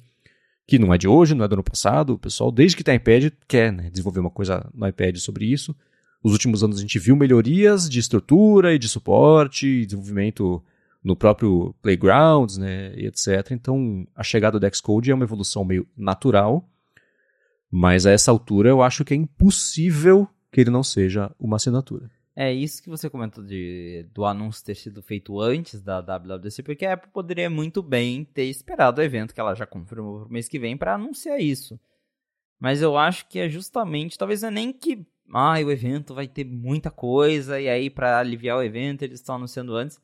que não é de hoje, não é do ano passado. O pessoal, desde que tem iPad, quer né, desenvolver uma coisa no iPad sobre isso. Nos últimos anos a gente viu melhorias de estrutura e de suporte, desenvolvimento no próprio Playgrounds, né, e etc. Então, a chegada do Xcode é uma evolução meio natural, mas a essa altura eu acho que é impossível que ele não seja uma assinatura. É isso que você comentou de, do anúncio ter sido feito antes da WWDC, porque a Apple poderia muito bem ter esperado o evento que ela já confirmou para o mês que vem para anunciar isso. Mas eu acho que é justamente, talvez é nem que ah, o evento vai ter muita coisa e aí para aliviar o evento eles estão anunciando antes.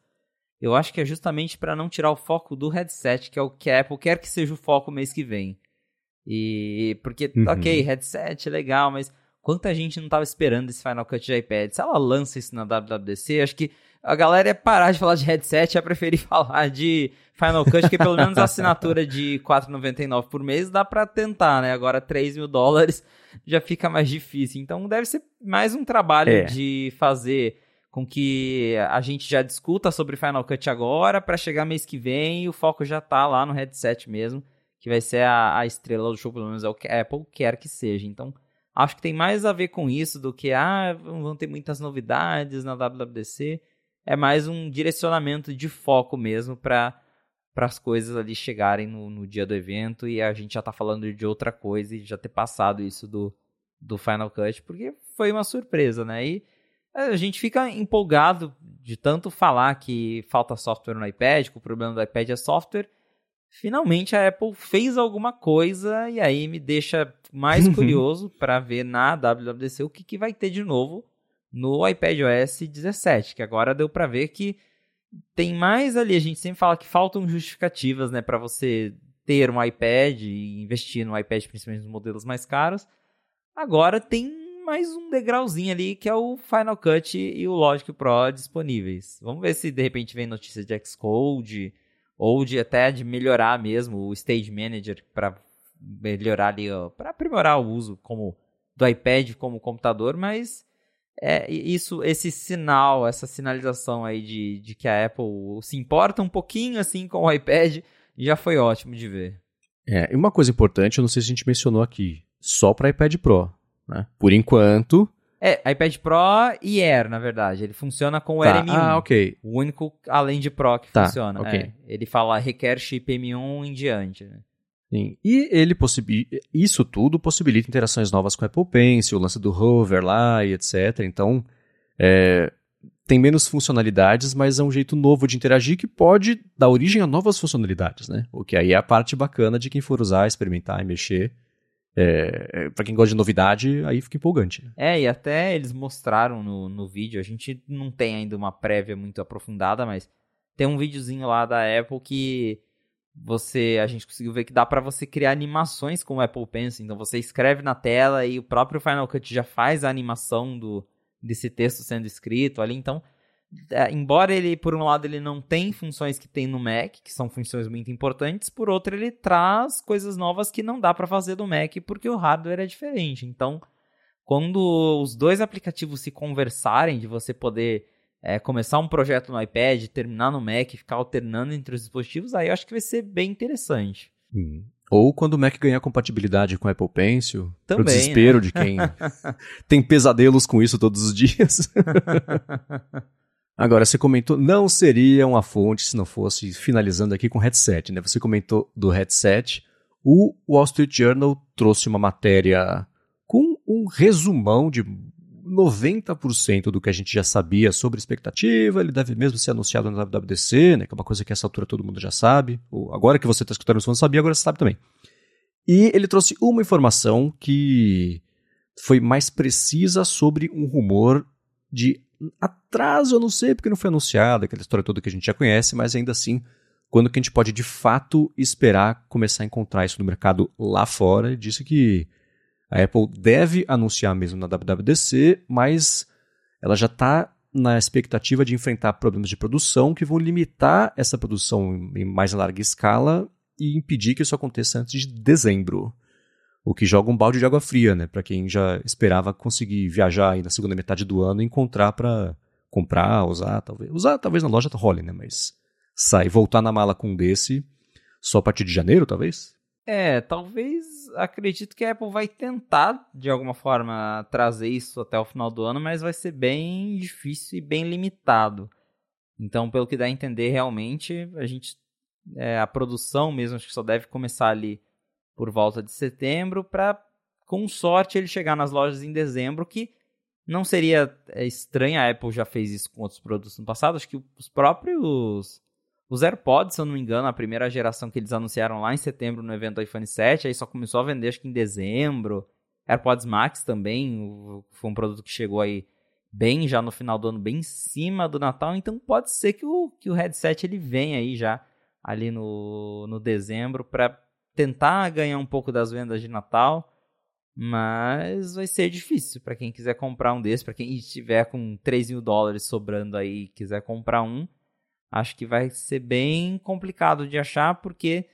Eu acho que é justamente para não tirar o foco do headset, que é o que a Apple quer que seja o foco mês que vem. E porque, uhum. ok, headset legal, mas Quanta gente não estava esperando esse Final Cut de iPad? Se ela lança isso na WWDC, acho que a galera ia parar de falar de headset e ia preferir falar de Final Cut, que pelo menos a assinatura de 4,99 por mês dá para tentar, né? Agora 3 mil dólares já fica mais difícil. Então deve ser mais um trabalho é. de fazer com que a gente já discuta sobre Final Cut agora, para chegar mês que vem e o foco já tá lá no headset mesmo, que vai ser a, a estrela do show, pelo menos é o que Apple quer que seja. Então Acho que tem mais a ver com isso do que, ah, vão ter muitas novidades na WWDC. É mais um direcionamento de foco mesmo para as coisas ali chegarem no, no, dia do evento e a gente já tá falando de outra coisa e já ter passado isso do, do Final Cut, porque foi uma surpresa, né? E a gente fica empolgado de tanto falar que falta software no iPad, que o problema do iPad é software, finalmente a Apple fez alguma coisa e aí me deixa mais curioso para ver na WWDC o que, que vai ter de novo no iPadOS 17, que agora deu para ver que tem mais ali, a gente sempre fala que faltam justificativas, né, para você ter um iPad e investir no iPad, principalmente nos modelos mais caros. Agora tem mais um degrauzinho ali que é o Final Cut e o Logic Pro disponíveis. Vamos ver se de repente vem notícia de Xcode, ou de até de melhorar mesmo o Stage Manager para melhorar ali, para aprimorar o uso como do iPad como computador, mas é isso, esse sinal, essa sinalização aí de, de que a Apple se importa um pouquinho assim com o iPad, já foi ótimo de ver. É, e uma coisa importante, eu não sei se a gente mencionou aqui, só para iPad Pro, né? Por enquanto, é, iPad Pro e Air, na verdade. Ele funciona com o tá. M1. Ah, ok. O único, além de Pro, que tá, funciona. Okay. É, ele fala, requer chip M1 em diante. Né? Sim. E ele isso tudo possibilita interações novas com o Apple Pencil, o lance do Hover lá e etc. Então, é, tem menos funcionalidades, mas é um jeito novo de interagir que pode dar origem a novas funcionalidades, né? O que aí é a parte bacana de quem for usar, experimentar e mexer. É, é para quem gosta de novidade, aí fica empolgante. É, e até eles mostraram no, no vídeo, a gente não tem ainda uma prévia muito aprofundada, mas tem um videozinho lá da Apple que você a gente conseguiu ver que dá para você criar animações com o Apple Pencil. Então você escreve na tela e o próprio Final Cut já faz a animação do desse texto sendo escrito ali. Então, embora ele por um lado ele não tem funções que tem no Mac, que são funções muito importantes, por outro ele traz coisas novas que não dá para fazer do Mac porque o hardware é diferente. Então, quando os dois aplicativos se conversarem de você poder é, começar um projeto no iPad, terminar no Mac, ficar alternando entre os dispositivos, aí eu acho que vai ser bem interessante. Hum. Ou quando o Mac ganhar compatibilidade com o Apple Pencil, Também, pro desespero né? de quem tem pesadelos com isso todos os dias. Agora, você comentou, não seria uma fonte se não fosse, finalizando aqui com headset, né? Você comentou do headset. O Wall Street Journal trouxe uma matéria com um resumão de 90% do que a gente já sabia sobre expectativa, ele deve mesmo ser anunciado no WWDC, né, que é uma coisa que essa altura todo mundo já sabe. Ou agora que você está escutando isso, não sabia, agora você sabe também. E ele trouxe uma informação que foi mais precisa sobre um rumor de atraso, eu não sei porque não foi anunciado, aquela história toda que a gente já conhece, mas ainda assim, quando que a gente pode de fato esperar começar a encontrar isso no mercado lá fora, ele disse que a Apple deve anunciar mesmo na WWDC, mas ela já está na expectativa de enfrentar problemas de produção que vão limitar essa produção em mais larga escala e impedir que isso aconteça antes de dezembro. O que joga um balde de água fria, né? Para quem já esperava conseguir viajar aí na segunda metade do ano e encontrar para comprar, usar, talvez. Usar talvez na loja role, né? Mas sair, voltar na mala com um desse só a partir de janeiro, talvez? É, talvez acredito que a Apple vai tentar de alguma forma trazer isso até o final do ano, mas vai ser bem difícil e bem limitado. Então, pelo que dá a entender, realmente a gente é, a produção mesmo acho que só deve começar ali por volta de setembro para com sorte ele chegar nas lojas em dezembro, que não seria é, estranho, a Apple já fez isso com outros produtos no passado, acho que os próprios os AirPods, se eu não me engano, a primeira geração que eles anunciaram lá em setembro no evento do iPhone 7, aí só começou a vender acho que em dezembro. AirPods Max também, foi um produto que chegou aí bem já no final do ano, bem em cima do Natal, então pode ser que o, que o headset ele venha aí já ali no, no dezembro para tentar ganhar um pouco das vendas de Natal, mas vai ser difícil para quem quiser comprar um desses, para quem estiver com 3 mil dólares sobrando aí e quiser comprar um, acho que vai ser bem complicado de achar, porque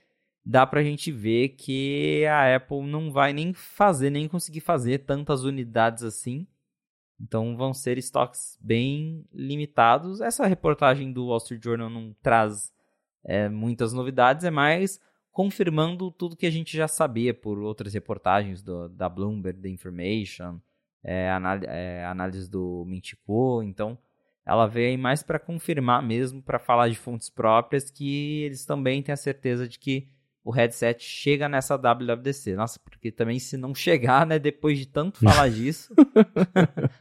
dá para a gente ver que a Apple não vai nem fazer, nem conseguir fazer tantas unidades assim. Então vão ser estoques bem limitados. Essa reportagem do Wall Street Journal não traz é, muitas novidades, é mais confirmando tudo que a gente já sabia por outras reportagens do, da Bloomberg, da Information, é, é, análise do Mintico. Então ela veio aí mais para confirmar mesmo, para falar de fontes próprias, que eles também têm a certeza de que o headset chega nessa WWDC. Nossa, porque também se não chegar, né, depois de tanto falar disso,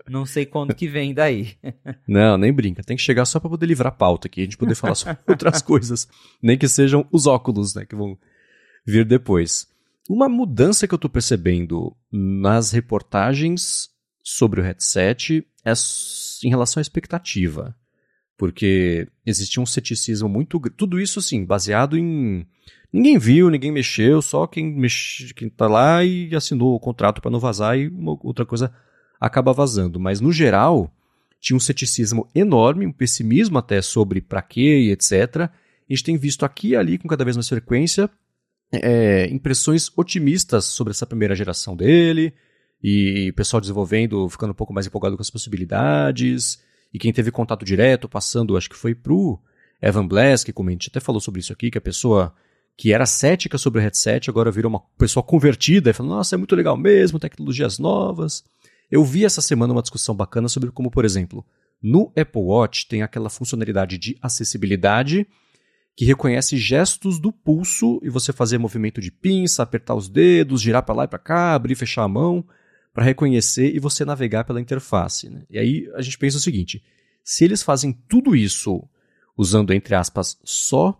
não sei quando que vem daí. não, nem brinca. Tem que chegar só para poder livrar a pauta aqui, a gente poder falar sobre outras coisas, nem que sejam os óculos, né, que vão vir depois. Uma mudança que eu estou percebendo nas reportagens sobre o headset é em relação à expectativa. Porque existia um ceticismo muito. Tudo isso, assim, baseado em. Ninguém viu, ninguém mexeu, só quem, mexe, quem tá lá e assinou o contrato para não vazar e uma outra coisa acaba vazando. Mas, no geral, tinha um ceticismo enorme, um pessimismo até sobre para quê e etc. A gente tem visto aqui e ali, com cada vez mais frequência, é, impressões otimistas sobre essa primeira geração dele, e pessoal desenvolvendo, ficando um pouco mais empolgado com as possibilidades, e quem teve contato direto, passando, acho que foi pro Evan Blass, que gente até falou sobre isso aqui, que a pessoa que era cética sobre o headset agora virou uma pessoa convertida e falou, nossa, é muito legal mesmo, tecnologias novas. Eu vi essa semana uma discussão bacana sobre como, por exemplo, no Apple Watch tem aquela funcionalidade de acessibilidade que reconhece gestos do pulso e você fazer movimento de pinça, apertar os dedos, girar para lá e para cá, abrir e fechar a mão para reconhecer e você navegar pela interface. Né? E aí a gente pensa o seguinte: se eles fazem tudo isso usando, entre aspas, só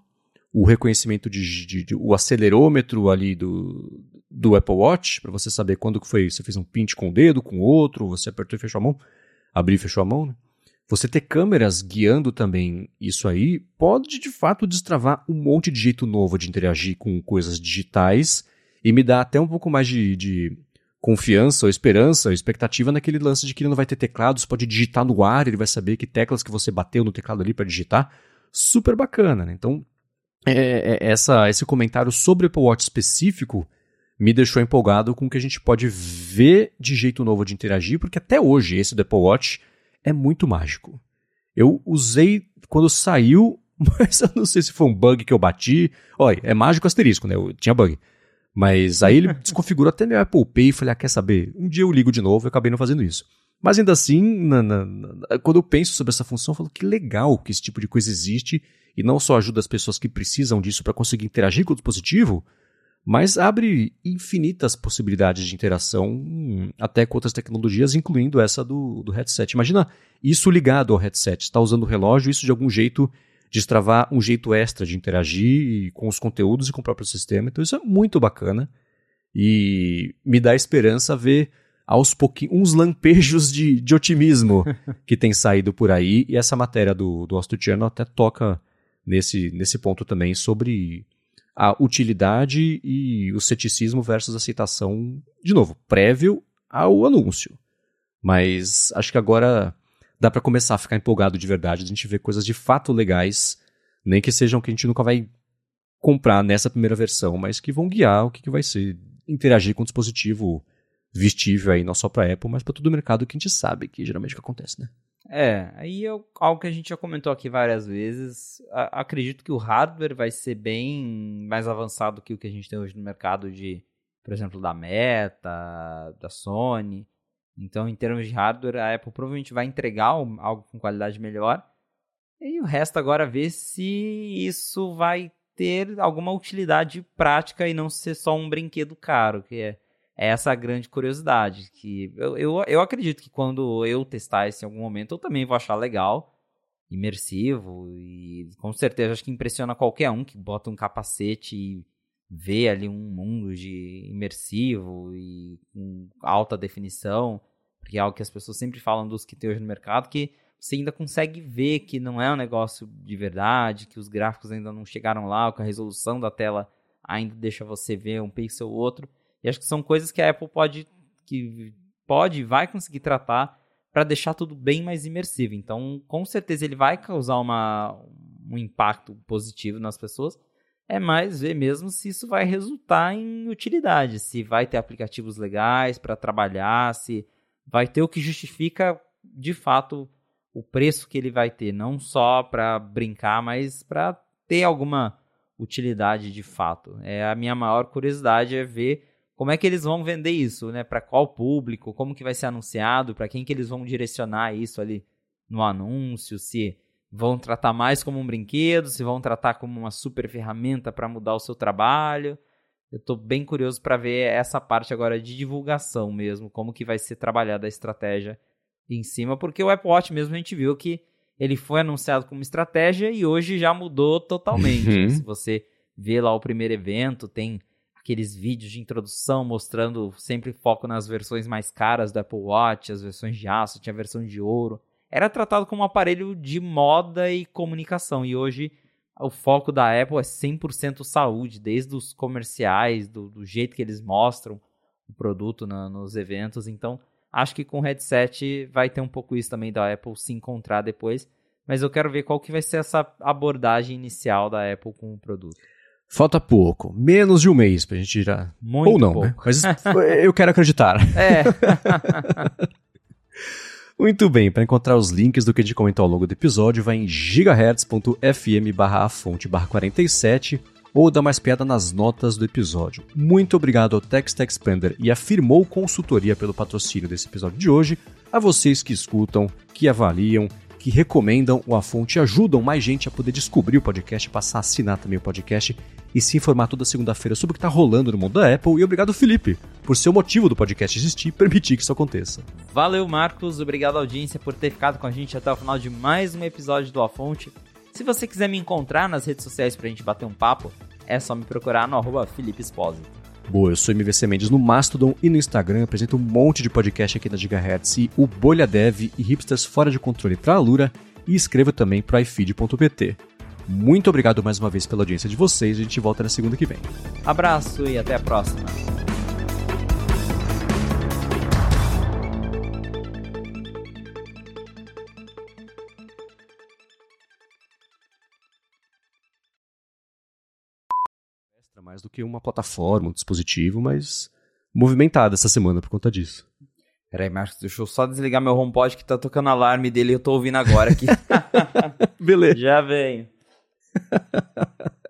o reconhecimento de, de, de o acelerômetro ali do, do Apple Watch, para você saber quando que foi, você fez um pinch com o dedo, com o outro, você apertou e fechou a mão, abriu e fechou a mão, né? Você ter câmeras guiando também isso aí pode de fato destravar um monte de jeito novo de interagir com coisas digitais e me dá até um pouco mais de, de confiança ou esperança, ou expectativa naquele lance de que ele não vai ter teclado, você pode digitar no ar, ele vai saber que teclas que você bateu no teclado ali para digitar. Super bacana, né? Então, é, é, essa, esse comentário sobre o Apple Watch específico me deixou empolgado com o que a gente pode ver de jeito novo de interagir, porque até hoje esse do Apple Watch é muito mágico. Eu usei quando saiu, mas eu não sei se foi um bug que eu bati. Olha, é mágico asterisco, né? Eu tinha bug. Mas aí ele desconfigurou até meu Apple Pay e falei, ah, quer saber? Um dia eu ligo de novo e acabei não fazendo isso. Mas ainda assim, na, na, na, quando eu penso sobre essa função, eu falo que legal que esse tipo de coisa existe e não só ajuda as pessoas que precisam disso para conseguir interagir com o dispositivo, mas abre infinitas possibilidades de interação até com outras tecnologias, incluindo essa do, do headset. Imagina isso ligado ao headset, está usando o relógio, isso de algum jeito destravar um jeito extra de interagir com os conteúdos e com o próprio sistema. Então isso é muito bacana e me dá esperança ver aos pouquinhos uns lampejos de, de otimismo que tem saído por aí. E essa matéria do, do Street Journal até toca nesse, nesse ponto também sobre a utilidade e o ceticismo versus aceitação, de novo, prévio ao anúncio. Mas acho que agora dá para começar a ficar empolgado de verdade, a gente ver coisas de fato legais, nem que sejam que a gente nunca vai comprar nessa primeira versão, mas que vão guiar o que, que vai ser interagir com o dispositivo vestível aí, não só para Apple, mas para todo o mercado que a gente sabe que geralmente que acontece, né? É, aí é algo que a gente já comentou aqui várias vezes. A, acredito que o hardware vai ser bem mais avançado que o que a gente tem hoje no mercado de, por exemplo, da Meta, da Sony. Então, em termos de hardware, a Apple provavelmente vai entregar algo com qualidade melhor. E o resto agora ver se isso vai ter alguma utilidade prática e não ser só um brinquedo caro, que é é essa a grande curiosidade. Que eu, eu, eu acredito que quando eu testar isso em algum momento, eu também vou achar legal, imersivo, e com certeza acho que impressiona qualquer um que bota um capacete e vê ali um mundo de imersivo e com alta definição, porque é algo que as pessoas sempre falam dos que tem hoje no mercado, que você ainda consegue ver que não é um negócio de verdade, que os gráficos ainda não chegaram lá, ou que a resolução da tela ainda deixa você ver um pixel ou outro. E acho que são coisas que a Apple pode, que pode vai conseguir tratar para deixar tudo bem mais imersivo. Então, com certeza ele vai causar uma, um impacto positivo nas pessoas. É mais ver mesmo se isso vai resultar em utilidade, se vai ter aplicativos legais para trabalhar, se vai ter o que justifica de fato o preço que ele vai ter, não só para brincar, mas para ter alguma utilidade de fato. É a minha maior curiosidade é ver como é que eles vão vender isso, né? Para qual público, como que vai ser anunciado, para quem que eles vão direcionar isso ali no anúncio, se vão tratar mais como um brinquedo, se vão tratar como uma super ferramenta para mudar o seu trabalho. Eu estou bem curioso para ver essa parte agora de divulgação mesmo, como que vai ser trabalhada a estratégia em cima, porque o Apple Watch mesmo a gente viu que ele foi anunciado como estratégia e hoje já mudou totalmente. Uhum. Se você vê lá o primeiro evento, tem aqueles vídeos de introdução mostrando sempre foco nas versões mais caras do Apple Watch, as versões de aço, tinha a versão de ouro. Era tratado como um aparelho de moda e comunicação. E hoje o foco da Apple é 100% saúde, desde os comerciais, do, do, jeito que eles mostram o produto na, nos eventos. Então, acho que com o headset vai ter um pouco isso também da Apple se encontrar depois. Mas eu quero ver qual que vai ser essa abordagem inicial da Apple com o produto. Falta pouco, menos de um mês pra gente tirar. Muito Ou não, pouco. né? Mas eu quero acreditar. É. Muito bem, para encontrar os links do que a gente comentou ao longo do episódio, vai em gigahertz.fm barra fonte barra 47 ou dá mais piada nas notas do episódio. Muito obrigado ao Text Expander e afirmou consultoria pelo patrocínio desse episódio de hoje, a vocês que escutam, que avaliam que recomendam o A Fonte e ajudam mais gente a poder descobrir o podcast, passar a assinar também o podcast e se informar toda segunda-feira sobre o que está rolando no mundo da Apple. E obrigado, Felipe, por ser o motivo do podcast existir e permitir que isso aconteça. Valeu, Marcos. Obrigado, audiência, por ter ficado com a gente até o final de mais um episódio do A Fonte. Se você quiser me encontrar nas redes sociais pra gente bater um papo, é só me procurar no arroba Felipe Esposito. Boa, eu sou MVC Mendes no Mastodon e no Instagram, apresento um monte de podcast aqui da Gigahertz e o Bolha Dev e Hipsters Fora de Controle pra Alura e escrevo também pro ifeed.pt. Muito obrigado mais uma vez pela audiência de vocês, a gente volta na segunda que vem. Abraço e até a próxima. Mais do que uma plataforma, um dispositivo, mas movimentada essa semana por conta disso. Peraí, Marcos, deixa eu só desligar meu HomePod que tá tocando alarme dele e eu tô ouvindo agora aqui. Beleza. Já venho.